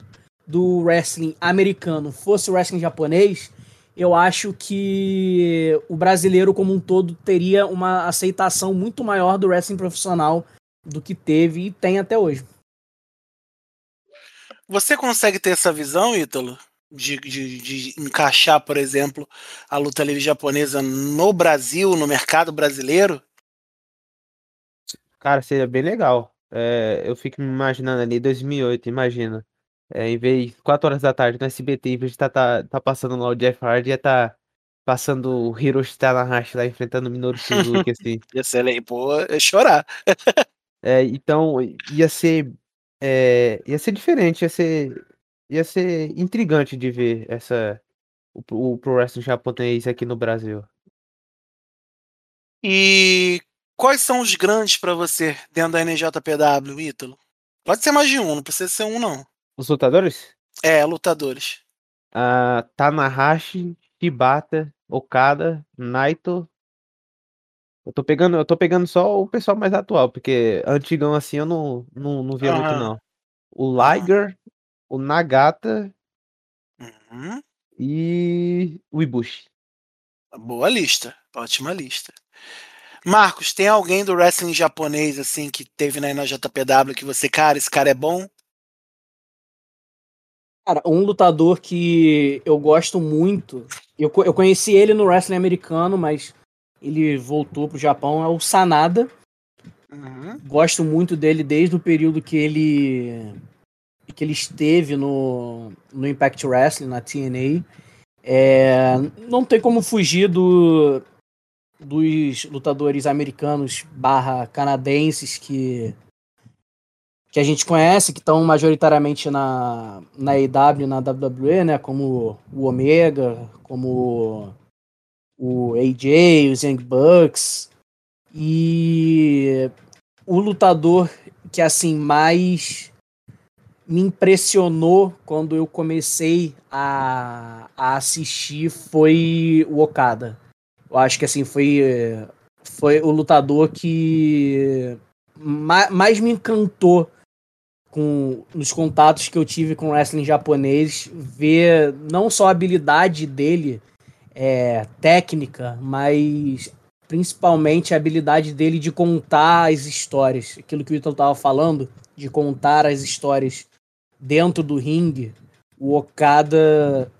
do wrestling americano fosse o wrestling japonês, eu acho que o brasileiro como um todo teria uma aceitação muito maior do wrestling profissional do que teve e tem até hoje. Você consegue ter essa visão, Ítalo? de, de, de, encaixar, por exemplo, a luta livre japonesa no Brasil, no mercado brasileiro? Cara, seria bem legal. É, eu fico me imaginando ali 2008, imagina. É, em vez 4 horas da tarde no SBT, em vez de estar tá, tá, tá, passando lá o Jeff Hardy, ia estar tá passando o Hiroshi Tanahashi lá enfrentando o Minoru Suzuki, assim. ia ser, pô, ia chorar. é, então, ia ser é, ia ser diferente, ia ser ia ser intrigante de ver essa o, o Pro Wrestling japonês aqui no Brasil. E quais são os grandes para você dentro da NJPW, Ítalo? Pode ser mais de um, não precisa ser um, não. Os lutadores? É, lutadores. Uh, Tanahashi, Shibata, Okada, Naito. Eu tô pegando, eu tô pegando só o pessoal mais atual, porque antigão assim eu não, não, não via muito, não. O Liger, o Nagata uhum. e o Ibushi. Boa lista, ótima lista. Marcos, tem alguém do wrestling japonês assim que teve na NJPW que você, cara, esse cara é bom? Cara, um lutador que eu gosto muito, eu, eu conheci ele no wrestling americano, mas ele voltou pro Japão, é o Sanada. Uhum. Gosto muito dele desde o período que ele que ele esteve no, no Impact Wrestling, na TNA. É, não tem como fugir do, dos lutadores americanos barra canadenses que que a gente conhece, que estão majoritariamente na, na EW, na WWE, né? Como o Omega, como o AJ, os Young Bucks. E o lutador que assim mais me impressionou quando eu comecei a, a assistir foi o Okada. Eu acho que assim foi foi o lutador que mais me encantou com nos contatos que eu tive com wrestling japonês, ver não só a habilidade dele é, técnica, mas principalmente a habilidade dele de contar as histórias. Aquilo que o Ítalo estava falando, de contar as histórias dentro do ringue. O Okada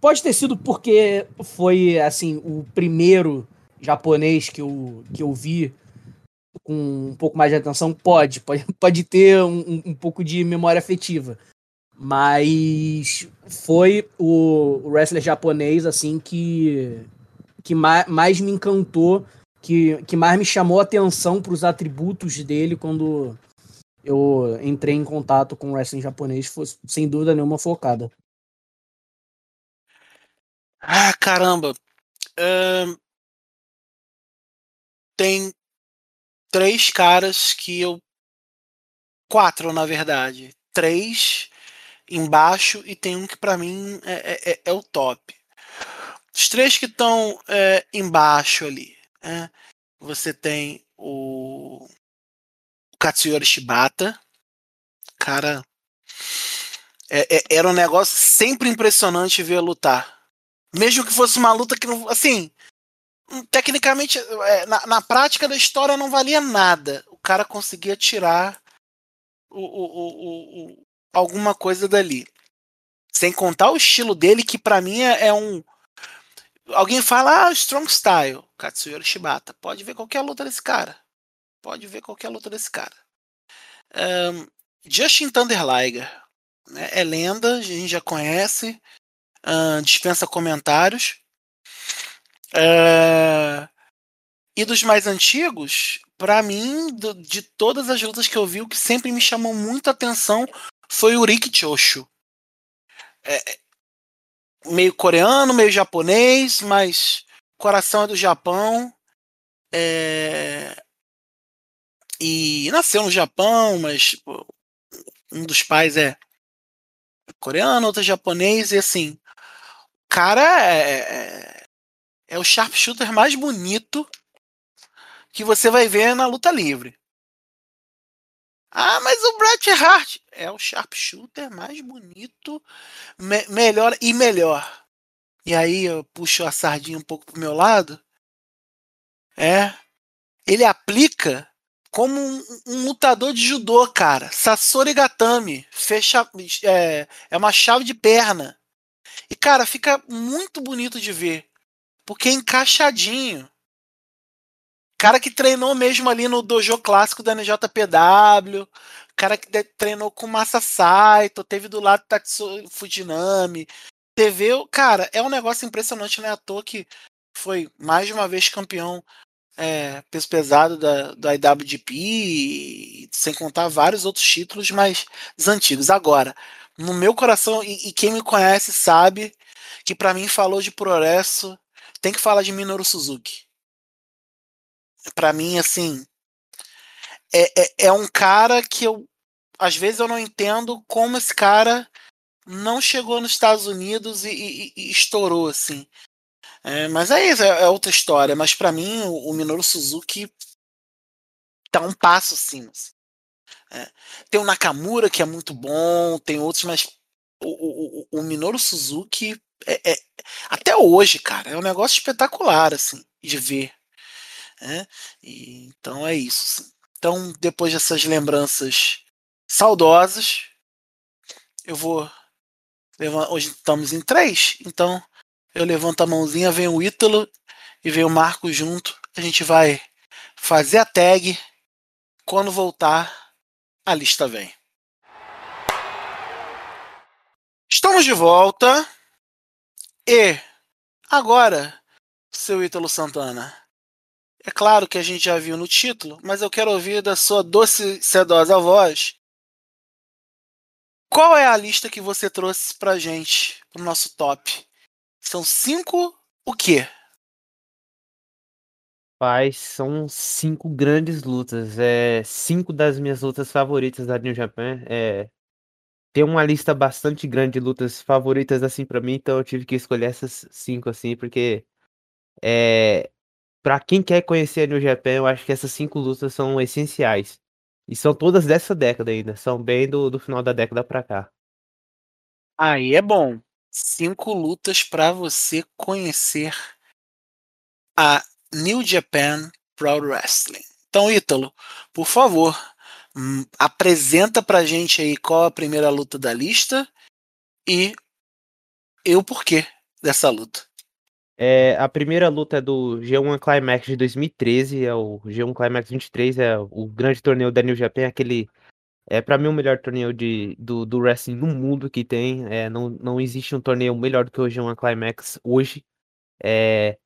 pode ter sido porque foi assim o primeiro japonês que eu, que eu vi com um pouco mais de atenção? Pode, pode, pode ter um, um pouco de memória afetiva. Mas foi o, o wrestler japonês, assim, que, que mais, mais me encantou, que, que mais me chamou a atenção para os atributos dele quando eu entrei em contato com o wrestling japonês, foi, sem dúvida nenhuma focada. Ah, caramba. Tem três caras que eu. Quatro, na verdade. Três embaixo e tem um que para mim é, é, é, é, o top. Os três que estão é, embaixo ali. Né? Você tem o, o Katsuyori Shibata. Cara. É, é, era um negócio sempre impressionante ver lutar. Mesmo que fosse uma luta que não. Assim, tecnicamente, é, na, na, prática da história não valia nada. O cara conseguia tirar o, o, o, alguma coisa dali. Sem contar o estilo dele, que para mim é, é, um. Alguém fala, ah, Strong Style, Katsuyori Shibata. Pode ver qualquer luta desse cara. Pode ver qualquer luta desse cara. Um, Justin Thunder Liger. Né, é lenda, a gente já conhece. Uh, dispensa comentários. É... E dos mais antigos, para mim, do, de todas as lutas que eu vi, o que sempre me chamou muita atenção foi o Rick Choshu. É, meio coreano, meio japonês, mas coração é do Japão. É... E nasceu no Japão, mas tipo, um dos pais é coreano, outro é japonês, e assim, cara é, é o sharpshooter mais bonito que você vai ver na luta livre. Ah, mas o Bret Hart é o sharpshooter mais bonito, me melhor e melhor. E aí eu puxo a sardinha um pouco pro meu lado. É. Ele aplica como um, um lutador de judô, cara. Sasori Gatami. Fecha, é, é uma chave de perna. E, cara, fica muito bonito de ver porque é encaixadinho. Cara que treinou mesmo ali no dojo clássico da NJPW, cara que treinou com Massa Saito, teve do lado Tatsu Fujinami. TV, cara, é um negócio impressionante, né? À toa que foi mais de uma vez campeão é, peso pesado da, do IWGP, sem contar vários outros títulos mais antigos. Agora, no meu coração, e, e quem me conhece sabe que para mim falou de progresso tem que falar de Minoru Suzuki. Para mim, assim, é, é, é, um cara que eu às vezes eu não entendo como esse cara não chegou nos Estados Unidos e, e, e estourou assim. É, mas é isso, é, é outra história. Mas para mim, o, o, Minoru Suzuki tá um passo acima. Assim. É. Tem o Nakamura que é muito bom, tem outros, mas o, o, o Minoru Suzuki é, é, até hoje, cara, é um negócio espetacular, assim, de ver. Né? E, então é isso. Então, depois dessas lembranças saudosas, eu vou. Hoje estamos em três, então eu levanto a mãozinha, vem o Ítalo e vem o Marco junto. A gente vai fazer a tag. Quando voltar, a lista vem. Estamos de volta. E agora, seu Ítalo Santana. É claro que a gente já viu no título, mas eu quero ouvir da sua doce sedosa voz. Qual é a lista que você trouxe pra gente, pro nosso top? São cinco o quê? Paz, são cinco grandes lutas. É cinco das minhas lutas favoritas da New Japan. É, tem uma lista bastante grande de lutas favoritas assim para mim, então eu tive que escolher essas cinco assim, porque é para quem quer conhecer a New Japan, eu acho que essas cinco lutas são essenciais. E são todas dessa década ainda, são bem do, do final da década pra cá. Aí é bom. Cinco lutas para você conhecer a New Japan Pro Wrestling. Então, Ítalo, por favor, hum, apresenta pra gente aí qual a primeira luta da lista e, e o porquê dessa luta. É, a primeira luta é do G1 Climax de 2013, é o G1 Climax 23, é o grande torneio da New Japan, aquele é para mim o melhor torneio de, do, do wrestling no mundo que tem. É, não, não existe um torneio melhor do que o G1 Climax hoje. É,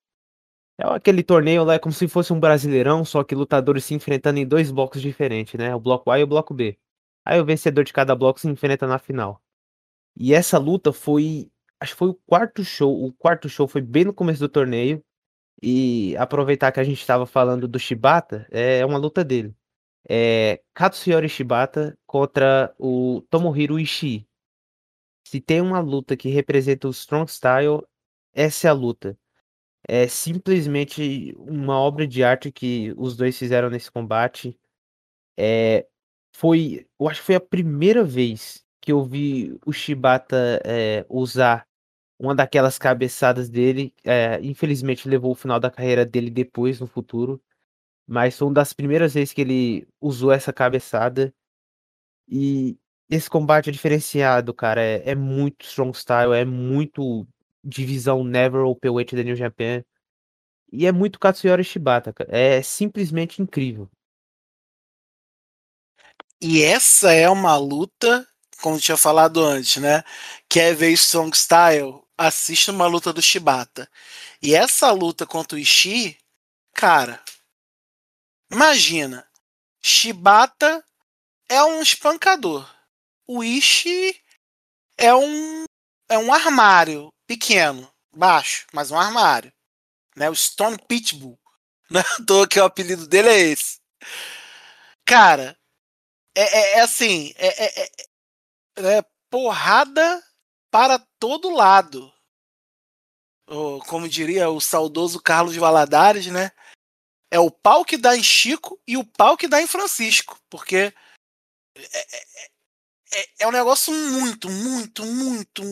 é aquele torneio lá, é como se fosse um brasileirão, só que lutadores se enfrentando em dois blocos diferentes, né? O bloco A e o bloco B. Aí o vencedor de cada bloco se enfrenta na final. E essa luta foi. Acho que foi o quarto show. O quarto show foi bem no começo do torneio. E aproveitar que a gente estava falando do Shibata, é uma luta dele. É Katsuyori Shibata contra o Tomohiro Ishii. Se tem uma luta que representa o Strong Style, essa é a luta é simplesmente uma obra de arte que os dois fizeram nesse combate. É, foi, eu acho que foi a primeira vez que eu vi o Shibata é, usar uma daquelas cabeçadas dele. É, infelizmente levou o final da carreira dele depois, no futuro. Mas foi uma das primeiras vezes que ele usou essa cabeçada. E esse combate é diferenciado, cara. É, é muito strong style, é muito divisão Never Openweight da New Japan. E é muito Katsuyori Shibata, cara. É simplesmente incrível. E essa é uma luta, como tinha falado antes, né? Quer ver Strong Style? Assista uma luta do Shibata. E essa luta contra o Ishii, cara, imagina, Shibata é um espancador. O Ishii é um é um armário pequeno, baixo, mas um armário. Né? O Stone Pitbull. Né? Do que o apelido dele é esse. Cara, é, é, é assim, é, é, é, porrada para todo lado. como diria o saudoso Carlos Valadares, né? É o pau que dá em Chico e o pau que dá em Francisco, porque é, é, é um negócio muito, muito, muito,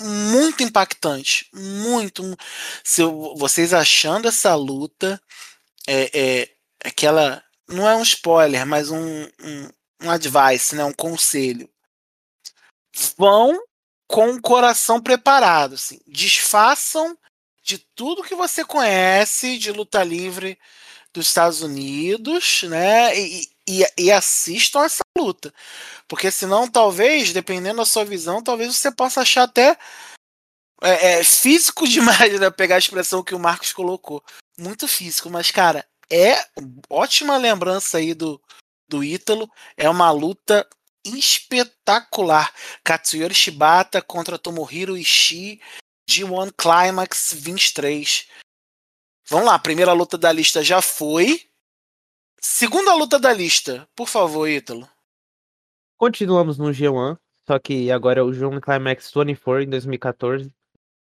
muito impactante. Muito. Se vocês achando essa luta, é, é aquela. Não é um spoiler, mas um, um, um advice, né? um conselho. Vão com o coração preparado. Assim. Desfaçam de tudo que você conhece de luta livre dos Estados Unidos, né? E, e, e, assistam essa luta. Porque senão, talvez, dependendo da sua visão, talvez você possa achar até é, é, físico demais, né? Pegar a expressão que o Marcos colocou. Muito físico, mas, cara, é ótima lembrança aí do, do Ítalo. É uma luta espetacular. Katsuyori Shibata contra Tomohiro Ishii de One Climax 23. Vamos lá, primeira luta da lista já foi. Segunda luta da lista, por favor, Ítalo. Continuamos no G1, só que agora é o G1 Climax 24 em 2014.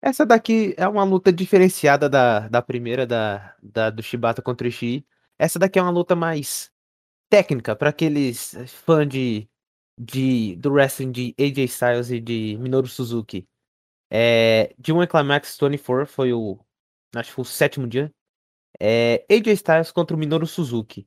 Essa daqui é uma luta diferenciada da, da primeira, da, da do Shibata contra o Ishii. Essa daqui é uma luta mais técnica, para aqueles fãs de, de, do wrestling de AJ Styles e de Minoru Suzuki. É, G1 Climax 24 foi o, acho que foi o sétimo dia. É AJ Styles contra o Minoru Suzuki.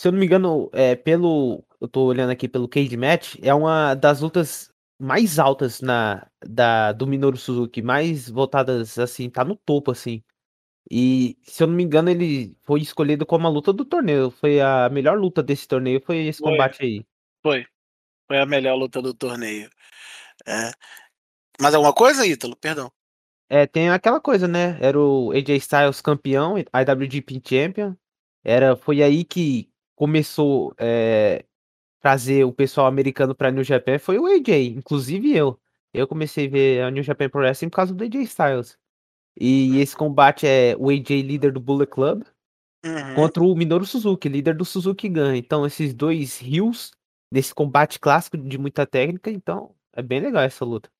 Se eu não me engano, é, pelo. Eu tô olhando aqui pelo Cage Match, é uma das lutas mais altas na da do Minoru Suzuki, mais voltadas assim, tá no topo assim. E se eu não me engano, ele foi escolhido como a luta do torneio. Foi a melhor luta desse torneio, foi esse Foi. combate aí. Foi. Foi a melhor luta do torneio. É. Mais alguma coisa, Ítalo? Perdão. É, tem aquela coisa, né? Era o AJ Styles campeão, IWGP Champion. Era, foi aí que começou é, trazer o pessoal americano pra New Japan, foi o AJ, inclusive eu. Eu comecei a ver a New Japan Pro Wrestling por causa do AJ Styles. E esse combate é o AJ líder do Bullet Club Uhum. contra o Minoru Suzuki, líder do Suzuki Gun. Então, esses dois rios nesse combate clássico de muita técnica, então é bem legal essa luta.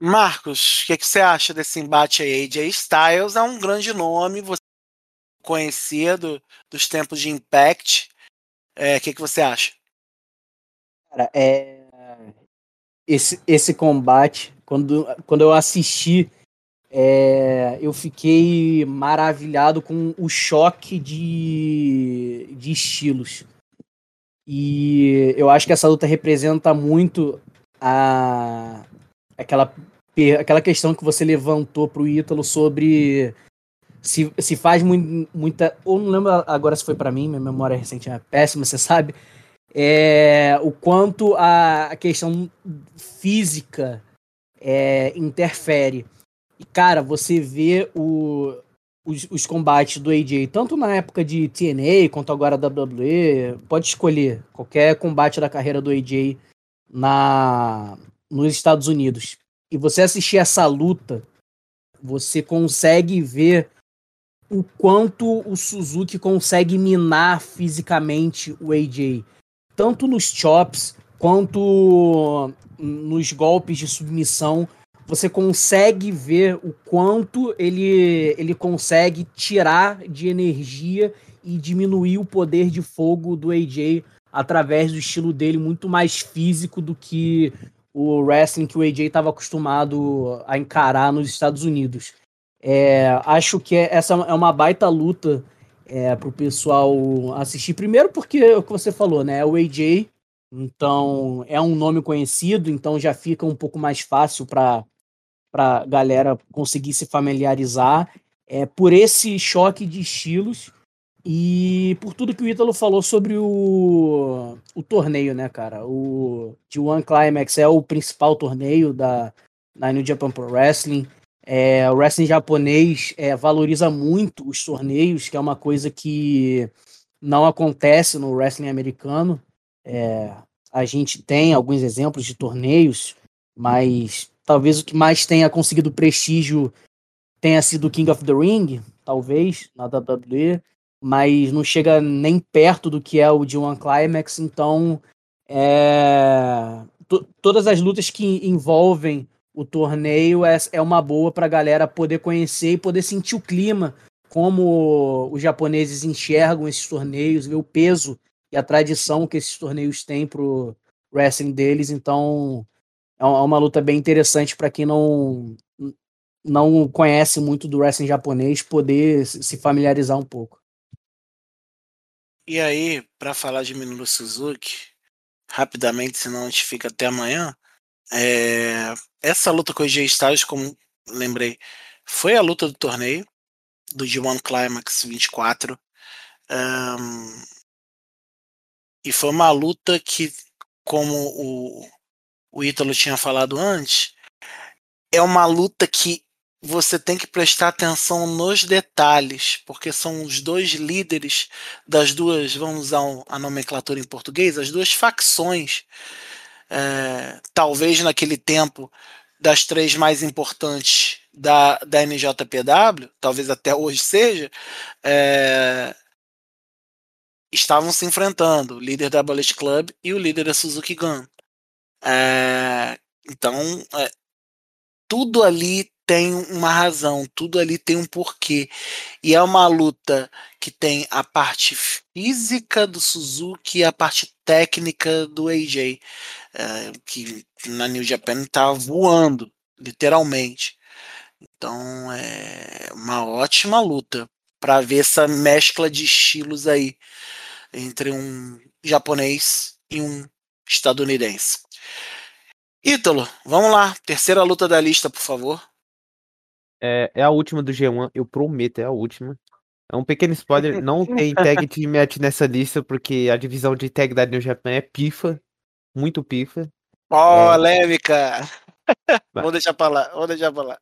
Marcos, o que, que você acha desse embate aí? AJ Styles é um grande nome, você conhecia do- dos tempos de Impact. É, O que, que você acha? Cara, é. Esse, esse combate, quando, quando eu assisti, é, eu fiquei maravilhado com o choque de, de estilos. E eu acho que essa luta representa muito a, aquela, aquela questão que você levantou pro Ítalo sobre se, se faz mui- muita. Ou não lembro agora se foi pra mim, minha memória recente é péssima, você sabe é, o quanto a, a questão física é, interfere. E, cara, você vê o, os, os combates do AJ, tanto na época de TNA quanto agora da WWE, pode escolher qualquer combate da carreira do AJ na, nos Estados Unidos. E você assistir essa luta, você consegue ver o quanto o Suzuki consegue minar fisicamente o AJ tanto nos chops quanto nos golpes de submissão, você consegue ver o quanto ele, ele consegue tirar de energia e diminuir o poder de fogo do AJ através do estilo dele muito mais físico do que o wrestling que o AJ estava acostumado a encarar nos Estados Unidos. É, acho que essa é uma baita luta é, para o pessoal assistir. Primeiro porque é o que você falou, né? É o AJ, então é um nome conhecido, então já fica um pouco mais fácil para para galera conseguir se familiarizar. É, por esse choque de estilos e por tudo que o Ítalo falou sobre o, o torneio, né, cara? O G1 Climax é o principal torneio da, da New Japan Pro Wrestling. É, o wrestling japonês é, valoriza muito os torneios, que é uma coisa que não acontece no wrestling americano. É, a gente tem alguns exemplos de torneios, mas talvez o que mais tenha conseguido prestígio tenha sido o King of the Ring, talvez, na WWE, mas não chega nem perto do que é o G1 Climax, então é, to, todas as lutas que envolvem o torneio é, é uma boa para a galera poder conhecer e poder sentir o clima, como os japoneses enxergam esses torneios, ver o peso e a tradição que esses torneios têm pro wrestling deles. Então é uma luta bem interessante para quem não não conhece muito do wrestling japonês poder se familiarizar um pouco. E aí, para falar de Minoru Suzuki, rapidamente, senão a gente fica até amanhã. É, essa luta com o AJ Styles, como lembrei, foi a luta do torneio do G1 Climax 24. Um, e foi uma luta que, como o, o Ítalo tinha falado antes, é uma luta que você tem que prestar atenção nos detalhes, porque são os dois líderes das duas, vamos usar a nomenclatura em português, as duas facções é, talvez naquele tempo das três mais importantes da, da NJPW, talvez até hoje seja, é, estavam se enfrentando, o líder da Bullet Club e o líder da Suzuki Gun. É, então, tudo ali tem uma razão, tudo ali tem um porquê. E é uma luta que tem a parte física do Suzuki e a parte técnica do AJ, é, que na New Japan tá voando, literalmente. Então é uma ótima luta para ver essa mescla de estilos aí entre um japonês e um estadunidense. Ítalo, vamos lá. Terceira luta da lista, por favor. É, é a última do G1, eu prometo, é a última. É um pequeno spoiler, não tem tag team match nessa lista, porque a divisão de tag da New Japan é pifa, muito pifa. Polêmica! É... vamos deixar pra lá, vamos deixar pra lá.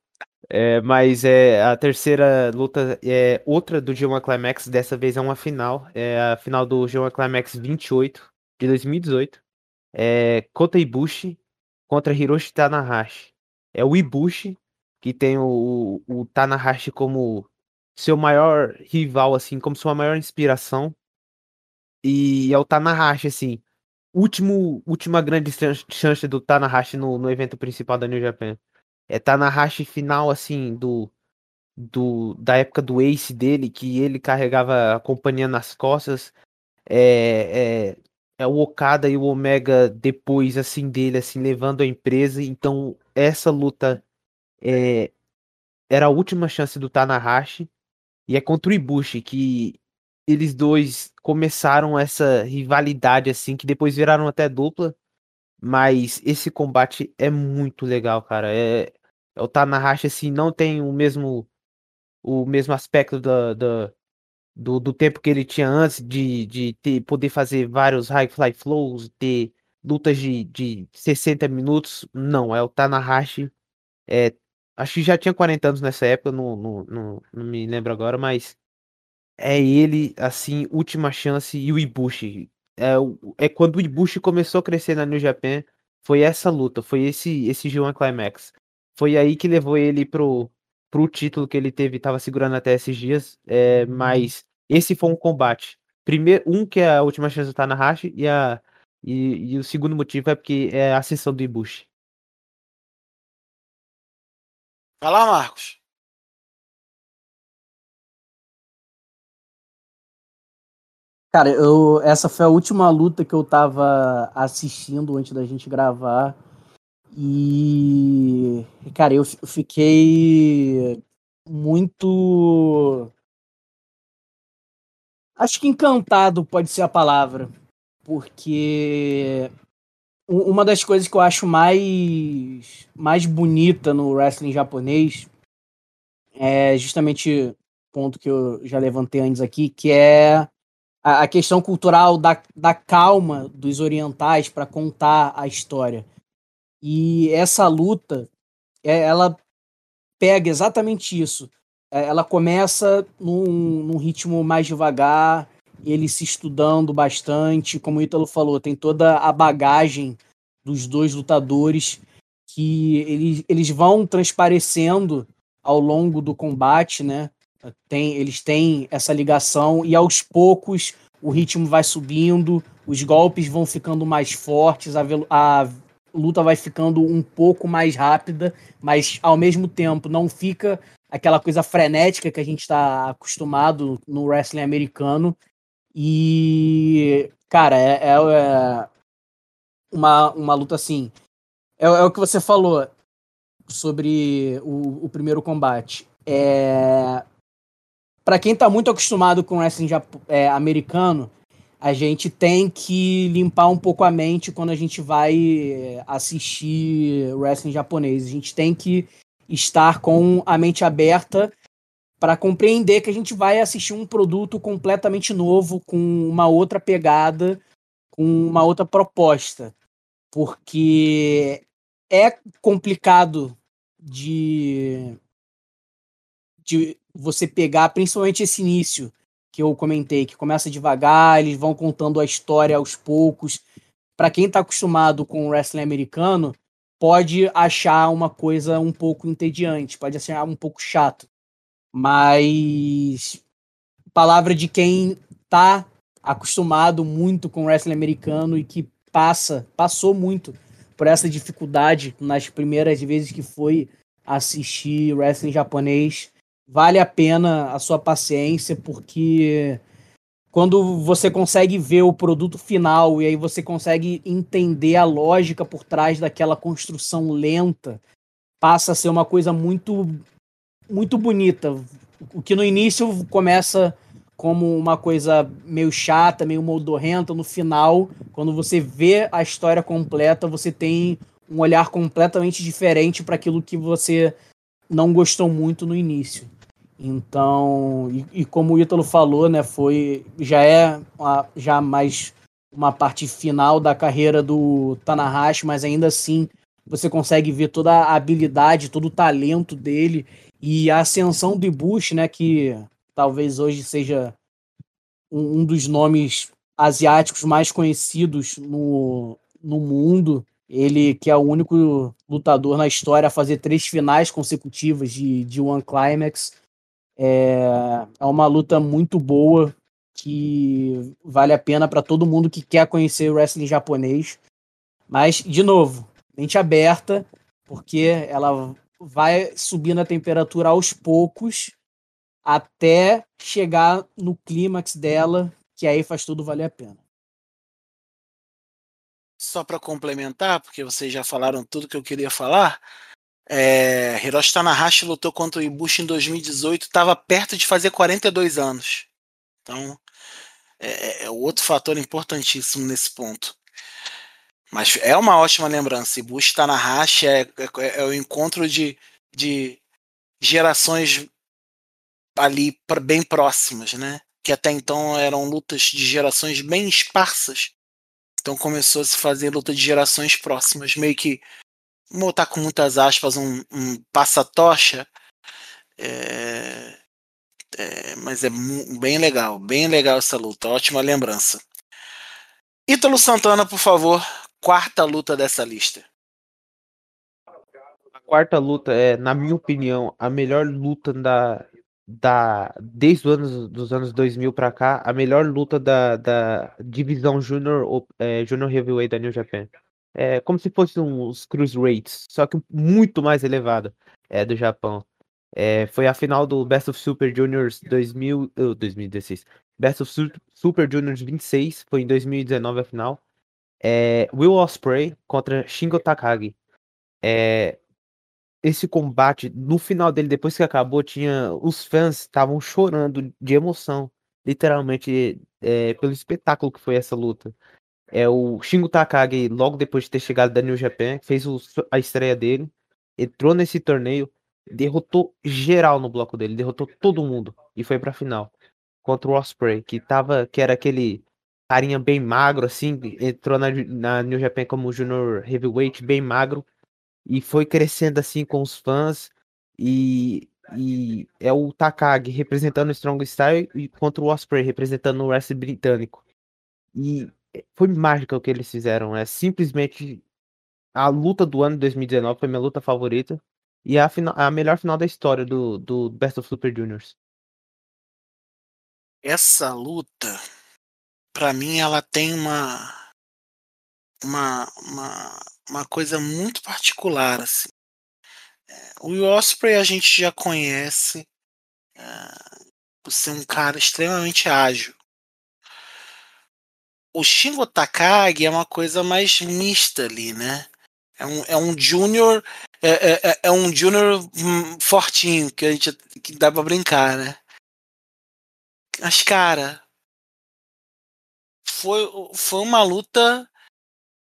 É, mas é a terceira luta é outra do G1 Climax, dessa vez é uma final, é a final do G1 Climax 28 de 2018. É Kota Ibushi contra Hiroshi Tanahashi. É o Ibushi que tem o, o Tanahashi como seu maior rival, assim, como sua maior inspiração. E é o Tanahashi, assim, último, última grande chance do Tanahashi no, no evento principal da New Japan. É Tanahashi final, assim, do, do da época do Ace dele, que ele carregava a companhia nas costas. É, é, é o Okada e o Omega depois, assim, dele, assim, levando a empresa. Então, essa luta é, era a última chance do Tanahashi. E é contra o Ibushi, que eles dois começaram essa rivalidade, assim, que depois viraram até dupla. Mas esse combate é muito legal, cara. É, é o Tanahashi, assim, não tem o mesmo o mesmo aspecto da, da, do, do tempo que ele tinha antes de, de ter, poder fazer vários high fly flows, ter lutas de, de 60 minutos. Não, é o Tanahashi. É, acho que já tinha 40 anos nessa época, não, não, não, não me lembro agora, mas é ele, assim, última chance e o Ibushi. É, é quando o Ibushi começou a crescer na New Japan, foi essa luta, foi esse, esse G1 Climax. Foi aí que levou ele pro, pro título que ele teve, tava segurando até esses dias, é, mas esse foi um combate. Primeiro, um que é a última chance do Tanahashi e, a, e, e o segundo motivo é porque é a ascensão do Ibushi. Vai lá, Marcos. Cara, eu, essa foi a última luta que eu tava assistindo antes da gente gravar. E, cara, eu fiquei muito. Acho que encantado pode ser a palavra. Porque uma das coisas que eu acho mais, mais bonita no wrestling japonês é justamente ponto que eu já levantei antes aqui, que é a, a questão cultural da, da calma dos orientais para contar a história. E essa luta, é, ela pega exatamente isso. É, ela começa num, num ritmo mais devagar, ele se estudando bastante, como o Ítalo falou, tem toda a bagagem dos dois lutadores que eles, eles vão transparecendo ao longo do combate, né? tem, eles têm essa ligação e aos poucos o ritmo vai subindo, os golpes vão ficando mais fortes, a, a luta vai ficando um pouco mais rápida, mas ao mesmo tempo não fica aquela coisa frenética que a gente está acostumado no wrestling americano. E, cara, é, é, é uma, uma luta assim. É, é, o que você falou sobre o, o primeiro combate. É, para quem tá muito acostumado com wrestling é, americano, a gente tem que limpar um pouco a mente quando a gente vai é, assistir wrestling japonês. A gente tem que estar com a mente aberta para compreender que a gente vai assistir um produto completamente novo, com uma outra pegada, com uma outra proposta. Porque é complicado de, de você pegar principalmente esse início que eu comentei, que começa devagar, eles vão contando a história aos poucos. Para quem está acostumado com o wrestling americano, pode achar uma coisa um pouco entediante, pode achar um pouco chato. Mas palavra de quem tá acostumado muito com wrestling americano e que passa, passou muito por essa dificuldade nas primeiras vezes que foi assistir wrestling japonês vale a pena a sua paciência, porque quando você consegue ver o produto final e aí você consegue entender a lógica por trás daquela construção lenta, passa a ser uma coisa muito muito bonita. O que no início começa como uma coisa meio chata, meio moldorrenta, no final, quando você vê a história completa, você tem um olhar completamente diferente para aquilo que você não gostou muito no início. Então, e, e, como o Ítalo falou, né, foi já é uma, já mais uma parte final da carreira do Tanahashi, mas ainda assim você consegue ver toda a habilidade, todo o talento dele e a ascensão do Ibushi, né, que talvez hoje seja um, um dos nomes asiáticos mais conhecidos no, no mundo. Ele que é o único lutador na história a fazer três finais consecutivas de, de One Climax. É, é uma luta muito boa que vale a pena para todo mundo que quer conhecer o wrestling japonês. Mas, de novo, mente aberta, porque ela vai subindo a temperatura aos poucos até chegar no clímax dela, que aí faz tudo valer a pena. Só para complementar, porque vocês já falaram tudo que eu queria falar, é, Hiroshi Tanahashi lutou contra o Ibushi em 2018, estava perto de fazer 42 anos. Então, é, é outro fator importantíssimo nesse ponto. Mas é uma ótima lembrança. Ibushi Tanahashi é, é, é o encontro de, de gerações ali bem próximas, né? Que até então eram lutas de gerações bem esparsas. Então começou a se fazer luta de gerações próximas, meio que vou botar com muitas aspas um, um passa-tocha. É, é, mas é bem legal, bem legal essa luta, ótima lembrança. Ítalo Santana, por favor, quarta luta dessa lista. A quarta luta é, na minha opinião, a melhor luta da, da desde os anos dos anos 2000 para cá, a melhor luta da, da divisão Junior é, Junior Heavyweight da New Japan. É como se fosse uns Cruiserweights, só que muito mais elevado é do Japão. É, foi a final do Best of Super Juniors 2000, uh, 2016. Best of Super Juniors 26, foi em 2019 a final é, Will Ospreay contra Shingo Takagi. É, esse combate, no final dele, depois que acabou, tinha os fãs estavam chorando de emoção, literalmente, é, pelo espetáculo que foi essa luta. É o Shingo Takagi, logo depois de ter chegado da New Japan, fez o, a estreia dele, entrou nesse torneio, derrotou geral no bloco dele, derrotou todo mundo e foi pra final contra o Osprey, que tava, que era aquele carinha bem magro, assim, entrou na, na New Japan como Junior Heavyweight, bem magro, e foi crescendo assim com os fãs, e, e é o Takagi representando o Strong Style e contra o Osprey representando o wrestling britânico. E foi mágica o que eles fizeram, é simplesmente a luta do ano de 2019 foi minha luta favorita e a, final, a melhor final da história do, do Best of Super Juniors. Essa luta para mim ela tem uma, uma, uma, uma coisa muito particular assim. É, o Osprey a gente já conhece é, por ser um cara extremamente ágil. O Shingo Takagi é uma coisa mais mista ali, né? É um, é um júnior é, é, é, é um júnior hum, fortinho que a gente que dá para brincar, né? Mas cara, foi, foi uma luta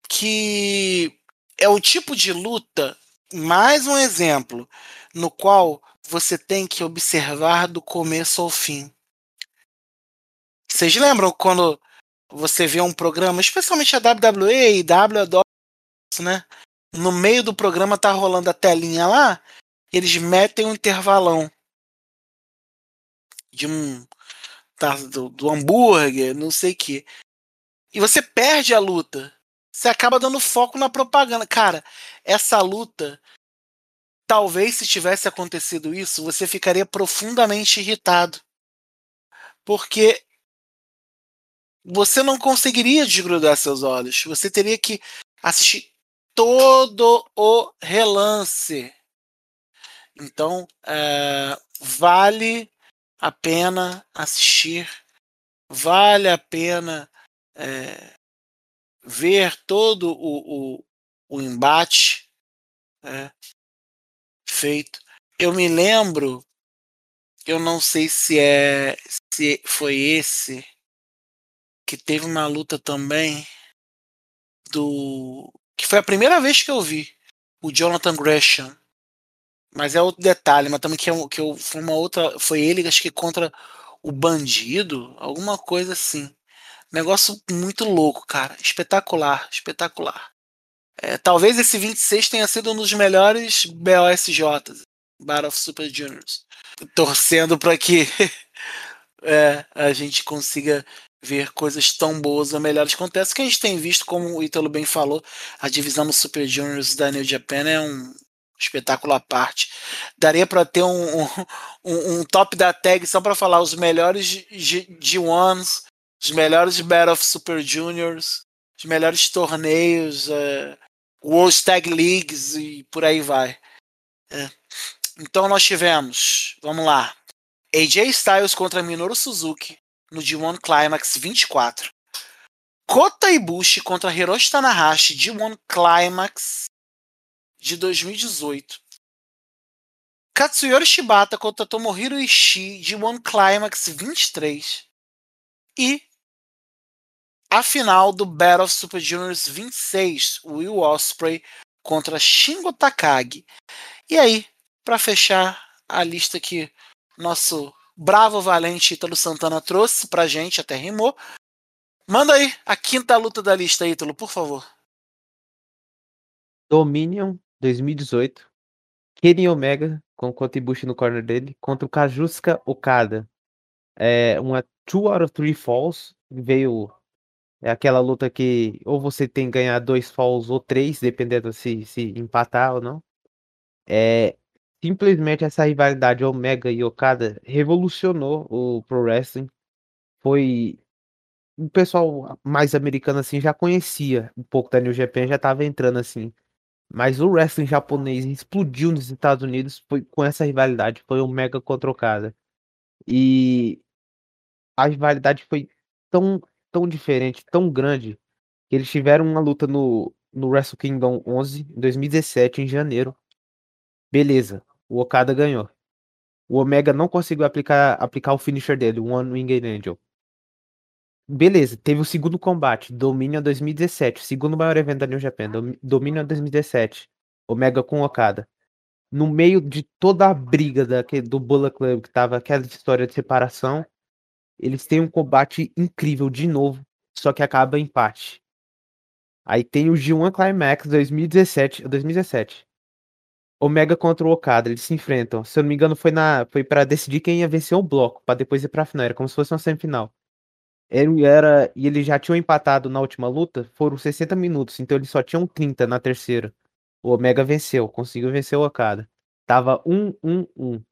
que é o tipo de luta, mais um exemplo, no qual você tem que observar do começo ao fim. Vocês lembram quando você vê um programa, especialmente a WWE e WWE, né? No meio do programa tá rolando a telinha lá, eles metem um intervalão de um tá, do, do hambúrguer, não sei o que e você perde a luta. Você acaba dando foco na propaganda. Cara, essa luta, talvez se tivesse acontecido isso, você ficaria profundamente irritado. Porque você não conseguiria desgrudar seus olhos. Você teria que assistir todo o relance. Então, é, vale a pena assistir, vale a pena é, ver todo o, o, o embate é, feito. eu me lembro, eu não sei se é se foi esse que teve uma luta também do que foi a primeira vez que eu vi o Jonathan Gresham. Mas é outro detalhe, mas também que, é, que eu, foi uma outra. Foi ele, acho que contra o bandido, alguma coisa assim. Negócio muito louco, cara. Espetacular, espetacular. É, talvez esse 26 tenha sido um dos melhores BOSJs, Battle of Super Juniors. Torcendo para que é, a gente consiga ver coisas tão boas ou melhores. Acontece que a gente tem visto, como o Ítalo bem falou, a divisão do Super Juniors da New Japan é um espetáculo à parte. Daria para ter um, um, um, top da tag só para falar os melhores G1s, os melhores Battle of Super Juniors, os melhores torneios, uh, World Tag Leagues e por aí vai. É. Então nós tivemos, vamos lá, AJ Styles contra Minoru Suzuki no G1 Climax 24. Kota Ibushi contra Hiroshi Tanahashi G1 Climax de 2018. Katsuyori Shibata contra Tomohiro Ishii de One Climax 23. E a final do Battle of Super Juniors 26, Will Osprey contra Shingo Takagi. E aí, para fechar a lista que nosso bravo valente Ítalo Santana trouxe pra gente, até rimou. Manda aí a quinta luta da lista, Ítalo, por favor. Dominion 2018. Kenny Omega com o Kotibushi no corner dele contra o Kajuska Okada. É uma two out of three falls. Veio é aquela luta que ou você tem que ganhar dois falls ou três, dependendo se, se empatar ou não. É, simplesmente essa rivalidade Omega e Okada revolucionou o Pro Wrestling. Foi o pessoal mais americano assim já conhecia um pouco da New Japan, já estava entrando assim mas o wrestling japonês explodiu nos Estados Unidos foi com essa rivalidade, foi um mega controcada. E a rivalidade foi tão, tão diferente, tão grande, que eles tiveram uma luta no, no Wrestle Kingdom 11, em 2017, em janeiro. Beleza, o Okada ganhou. O Omega não conseguiu aplicar, aplicar o finisher dele, o One Winged Angel. Beleza, teve o segundo combate, Dominion 2017, segundo maior evento da New Japan, Dominion 2017, Omega com Okada. No meio de toda a briga daquele, do Bullet Club, que tava aquela história de separação, eles têm um combate incrível de novo, só que acaba empate. Aí tem o G1 Climax 2017, 2017. Omega contra o Okada, eles se enfrentam. Se eu não me engano, foi na foi para decidir quem ia vencer o bloco, para depois ir para final, era como se fosse uma semifinal. Ele era, e eles já tinham empatado na última luta, foram 60 minutos, então eles só tinham 30 na terceira. O Omega venceu, conseguiu vencer o Okada. Tava 1 1 1.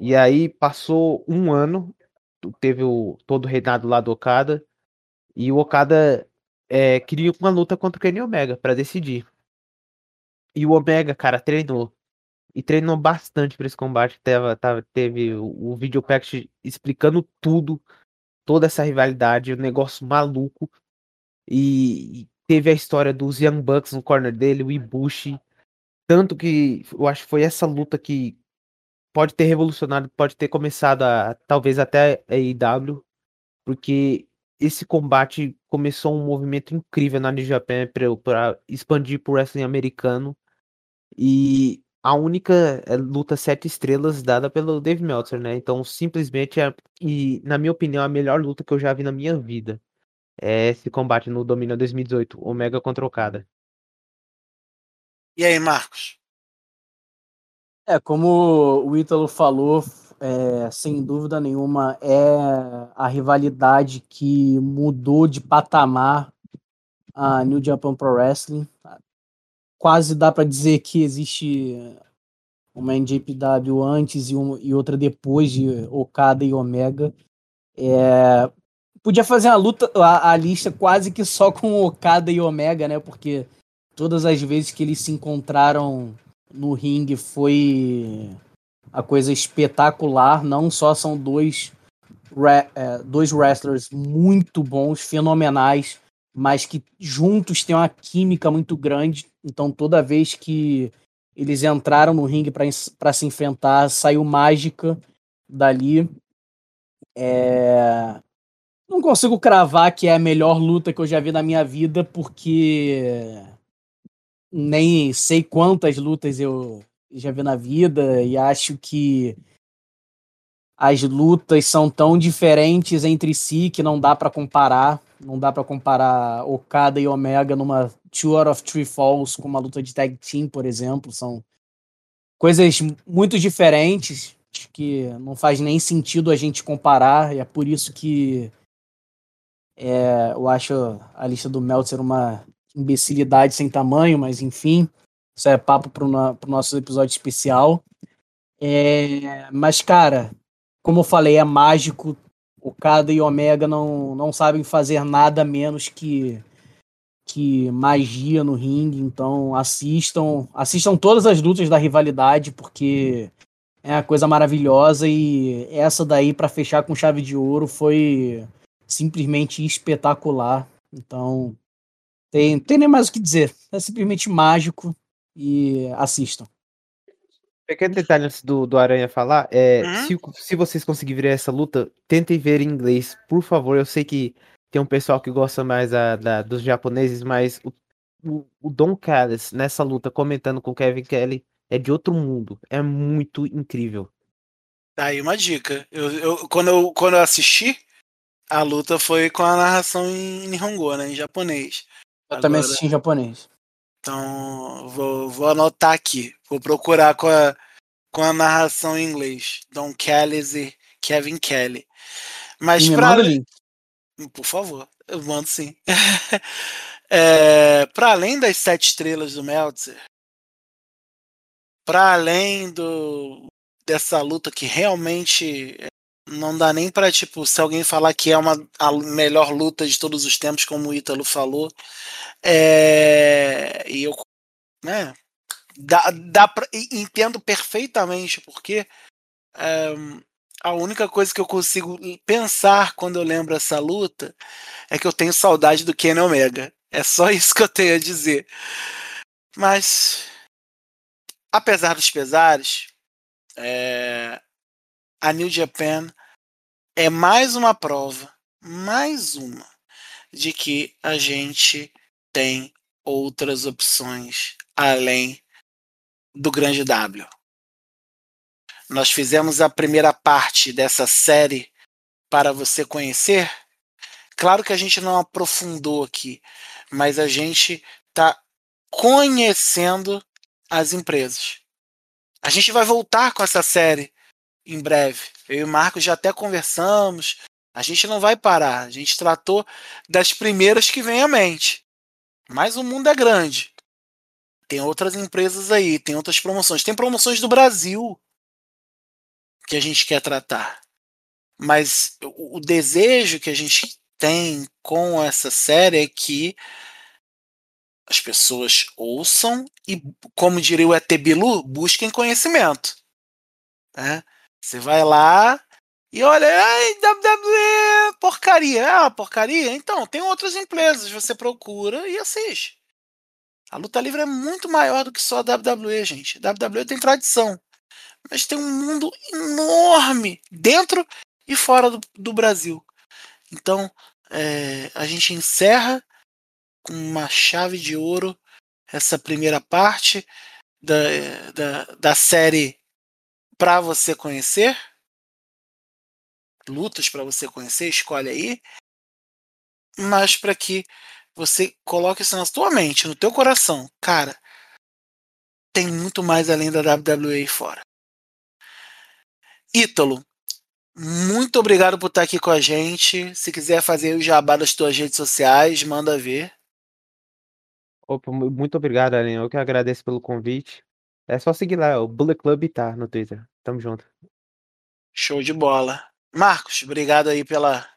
E aí passou um ano, teve o todo o reinado lá do Okada, e o Okada é, queria uma luta contra o Kenny Omega para decidir. E o Omega, cara, treinou. E treinou bastante para esse combate. Teve, teve o, o video explicando tudo toda essa rivalidade, um negócio maluco. E teve a história dos Young Bucks no corner dele, o Ibushi. Tanto que eu acho que foi essa luta que pode ter revolucionado, pode ter começado a talvez até a AEW, porque esse combate começou um movimento incrível na New Japan para expandir pro wrestling americano. E a única eh, luta sete estrelas dada pelo Dave Meltzer, né? Então, simplesmente, é, e na minha opinião, a melhor luta que eu já vi na minha vida é esse combate no Domínio 2018, Omega contra Okada. E aí, Marcos? É, como o Ítalo falou, é, sem dúvida nenhuma, é a rivalidade que mudou de patamar a New Japan Pro Wrestling quase dá para dizer que existe uma NJPW antes e, um, e outra depois de Okada e Omega. É, podia fazer a luta, a, a, lista quase que só com Okada e Omega, né? Porque todas as vezes que eles se encontraram no ringue foi a coisa espetacular. Não só são dois, é, dois wrestlers muito bons, fenomenais, mas que juntos têm uma química muito grande. Então, toda vez que Eles entraram no ringue para se enfrentar, saiu mágica dali. É... Não consigo cravar que é a melhor luta que eu já vi na minha vida, porque nem sei quantas lutas eu já vi na vida e acho que as lutas são tão diferentes entre si que não dá para comparar. Não dá para comparar Okada e Omega numa Two Out of Three Falls com uma luta de tag team, por exemplo. São coisas muito diferentes que não faz nem sentido a gente comparar. E é por isso que é, eu acho a lista do Meltzer uma imbecilidade sem tamanho, mas enfim, isso é papo para o nosso episódio especial. É, mas, cara, como eu falei, é mágico. O Kada e o Omega não, não sabem fazer nada menos que que magia no ringue, então assistam, assistam todas as lutas da rivalidade porque é uma coisa maravilhosa e essa daí para fechar com chave de ouro foi simplesmente espetacular. Então, tem, tem nem mais o que dizer. É simplesmente mágico e assistam. Pequeno detalhe antes do, do Aranha falar, é, uhum. se, se vocês conseguirem ver essa luta, tentem ver em inglês, por favor. Eu sei que tem um pessoal que gosta mais a, da, dos japoneses, mas o, o, o Don Callis nessa luta comentando com Kevin Kelly é de outro mundo. É muito incrível. Tá aí uma dica. Eu, eu, quando, eu, quando eu assisti, a luta foi com a narração em Nihongo, né? Em japonês. Eu Agora... também assisti em japonês. Então, vou, vou anotar aqui. Vou procurar com a, com a narração em inglês. Don Kelly e Kevin Kelly. Mas para Por favor, eu mando sim. é, para além das sete estrelas do Meltzer, para além do dessa luta que realmente não dá nem para tipo se alguém falar que é uma a melhor luta de todos os tempos como o Ítalo falou é, e eu, né, dá, dá pra, entendo perfeitamente porque é, a única coisa que eu consigo pensar quando eu lembro essa luta é que eu tenho saudade do Kenny Omega. É só isso que eu tenho a dizer. Mas, apesar dos pesares, é, a New Japan é mais uma prova, mais uma, de que a gente tem outras opções além do grande W. Nós fizemos a primeira parte dessa série para você conhecer. Claro que a gente não aprofundou aqui, mas a gente está conhecendo as empresas. A gente vai voltar com essa série em breve. Eu e o Marcos já até conversamos. A gente não vai parar. A gente tratou das primeiras que vem à mente. Mas o mundo é grande. Tem outras empresas aí, tem outras promoções. Tem promoções do Brasil que a gente quer tratar. Mas o, desejo que a gente tem com essa série é que as pessoas ouçam e, como diria o ET Bilu, busquem conhecimento. Né? Você vai lá e olha, ai, WWE, porcaria. Ah, porcaria? Então, tem outras empresas, você procura e assiste. A luta livre é muito maior do que só a WWE, gente. A WWE tem tradição. Mas tem um mundo enorme dentro e fora do, do Brasil. Então, é, a gente encerra com uma chave de ouro essa primeira parte da, da, da série para você conhecer. Lutas para você conhecer, escolhe aí. Mas para que você coloque isso na tua mente, no teu coração. Cara, tem muito mais além da WWE fora. Ítalo, muito obrigado por estar aqui com a gente. Se quiser fazer o jabá das tuas redes sociais, manda ver. Opa, muito obrigado, Aline. Eu que agradeço pelo convite. É só seguir lá, o Bullet Club tá no Twitter. Tamo junto. Show de bola. Marcos, obrigado aí pela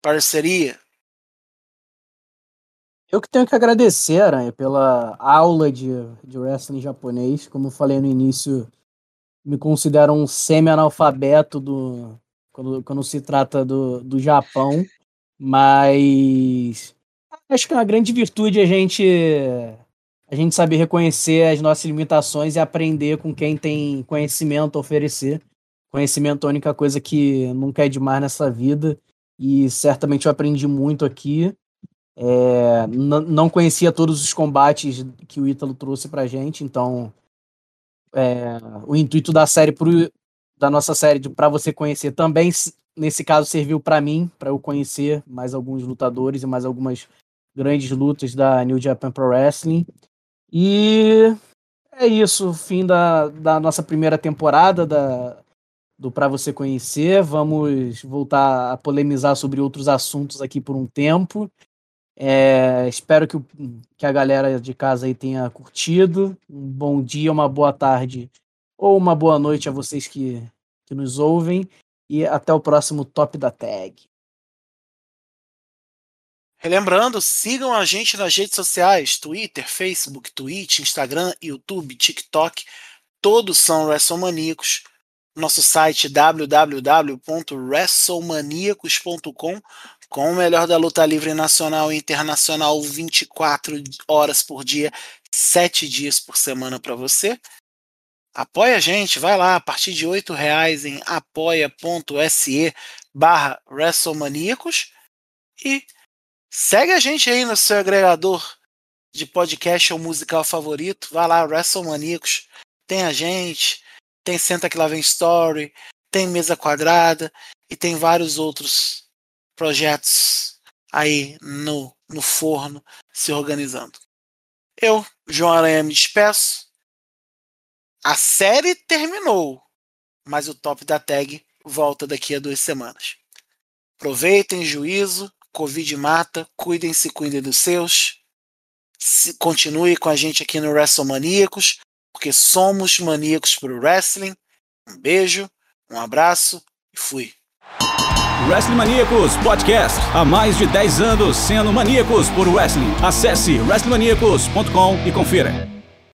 parceria. Eu que tenho que agradecer, Aranha, pela aula de, de wrestling japonês. Como eu falei no início, me considero um semi-analfabeto do, quando, quando se trata do, do Japão, mas acho que é uma grande virtude a gente a gente saber reconhecer as nossas limitações e aprender com quem tem conhecimento a oferecer. Conhecimento é a única coisa que nunca é demais nessa vida e certamente eu aprendi muito aqui. É, não conhecia todos os combates que o Ítalo trouxe pra gente, então é, o intuito da série pro, da nossa série para você conhecer também nesse caso serviu para mim, para eu conhecer mais alguns lutadores e mais algumas grandes lutas da New Japan Pro Wrestling. E é isso, fim da, da nossa primeira temporada da, do Para Você Conhecer. Vamos voltar a polemizar sobre outros assuntos aqui por um tempo. É, espero que, que a galera de casa aí tenha curtido. Um bom dia, uma boa tarde ou uma boa noite a vocês que, que nos ouvem. E até o próximo Top da Tag. Relembrando, sigam a gente nas redes sociais: Twitter, Facebook, Twitch, Instagram, YouTube, TikTok. Todos são WrestleManíacos. Nosso site www.wrestlemaniacos.com com o melhor da luta livre nacional e internacional 24 horas por dia, 7 dias por semana para você. Apoia a gente, vai lá, a partir de R$ reais em apoia.se barra WrestleManiacos e segue a gente aí no seu agregador de podcast ou musical favorito. Vai lá, WrestleManiacos. Tem a gente, tem Senta Que Lá Vem Story, tem Mesa Quadrada e tem vários outros projetos aí no, no forno se organizando. Eu, João Aranha, me despeço. A série terminou, mas o top da tag volta daqui a duas semanas. Aproveitem, juízo, Covid mata, cuidem-se, cuidem dos seus. Se, continue com a gente aqui no WrestleManíacos, porque somos maníacos pro wrestling. Um beijo, um abraço e fui. Wrestling Maníacos Podcast. Há mais de 10 anos sendo maníacos por wrestling. Acesse wrestlingmaníacos.com e confira.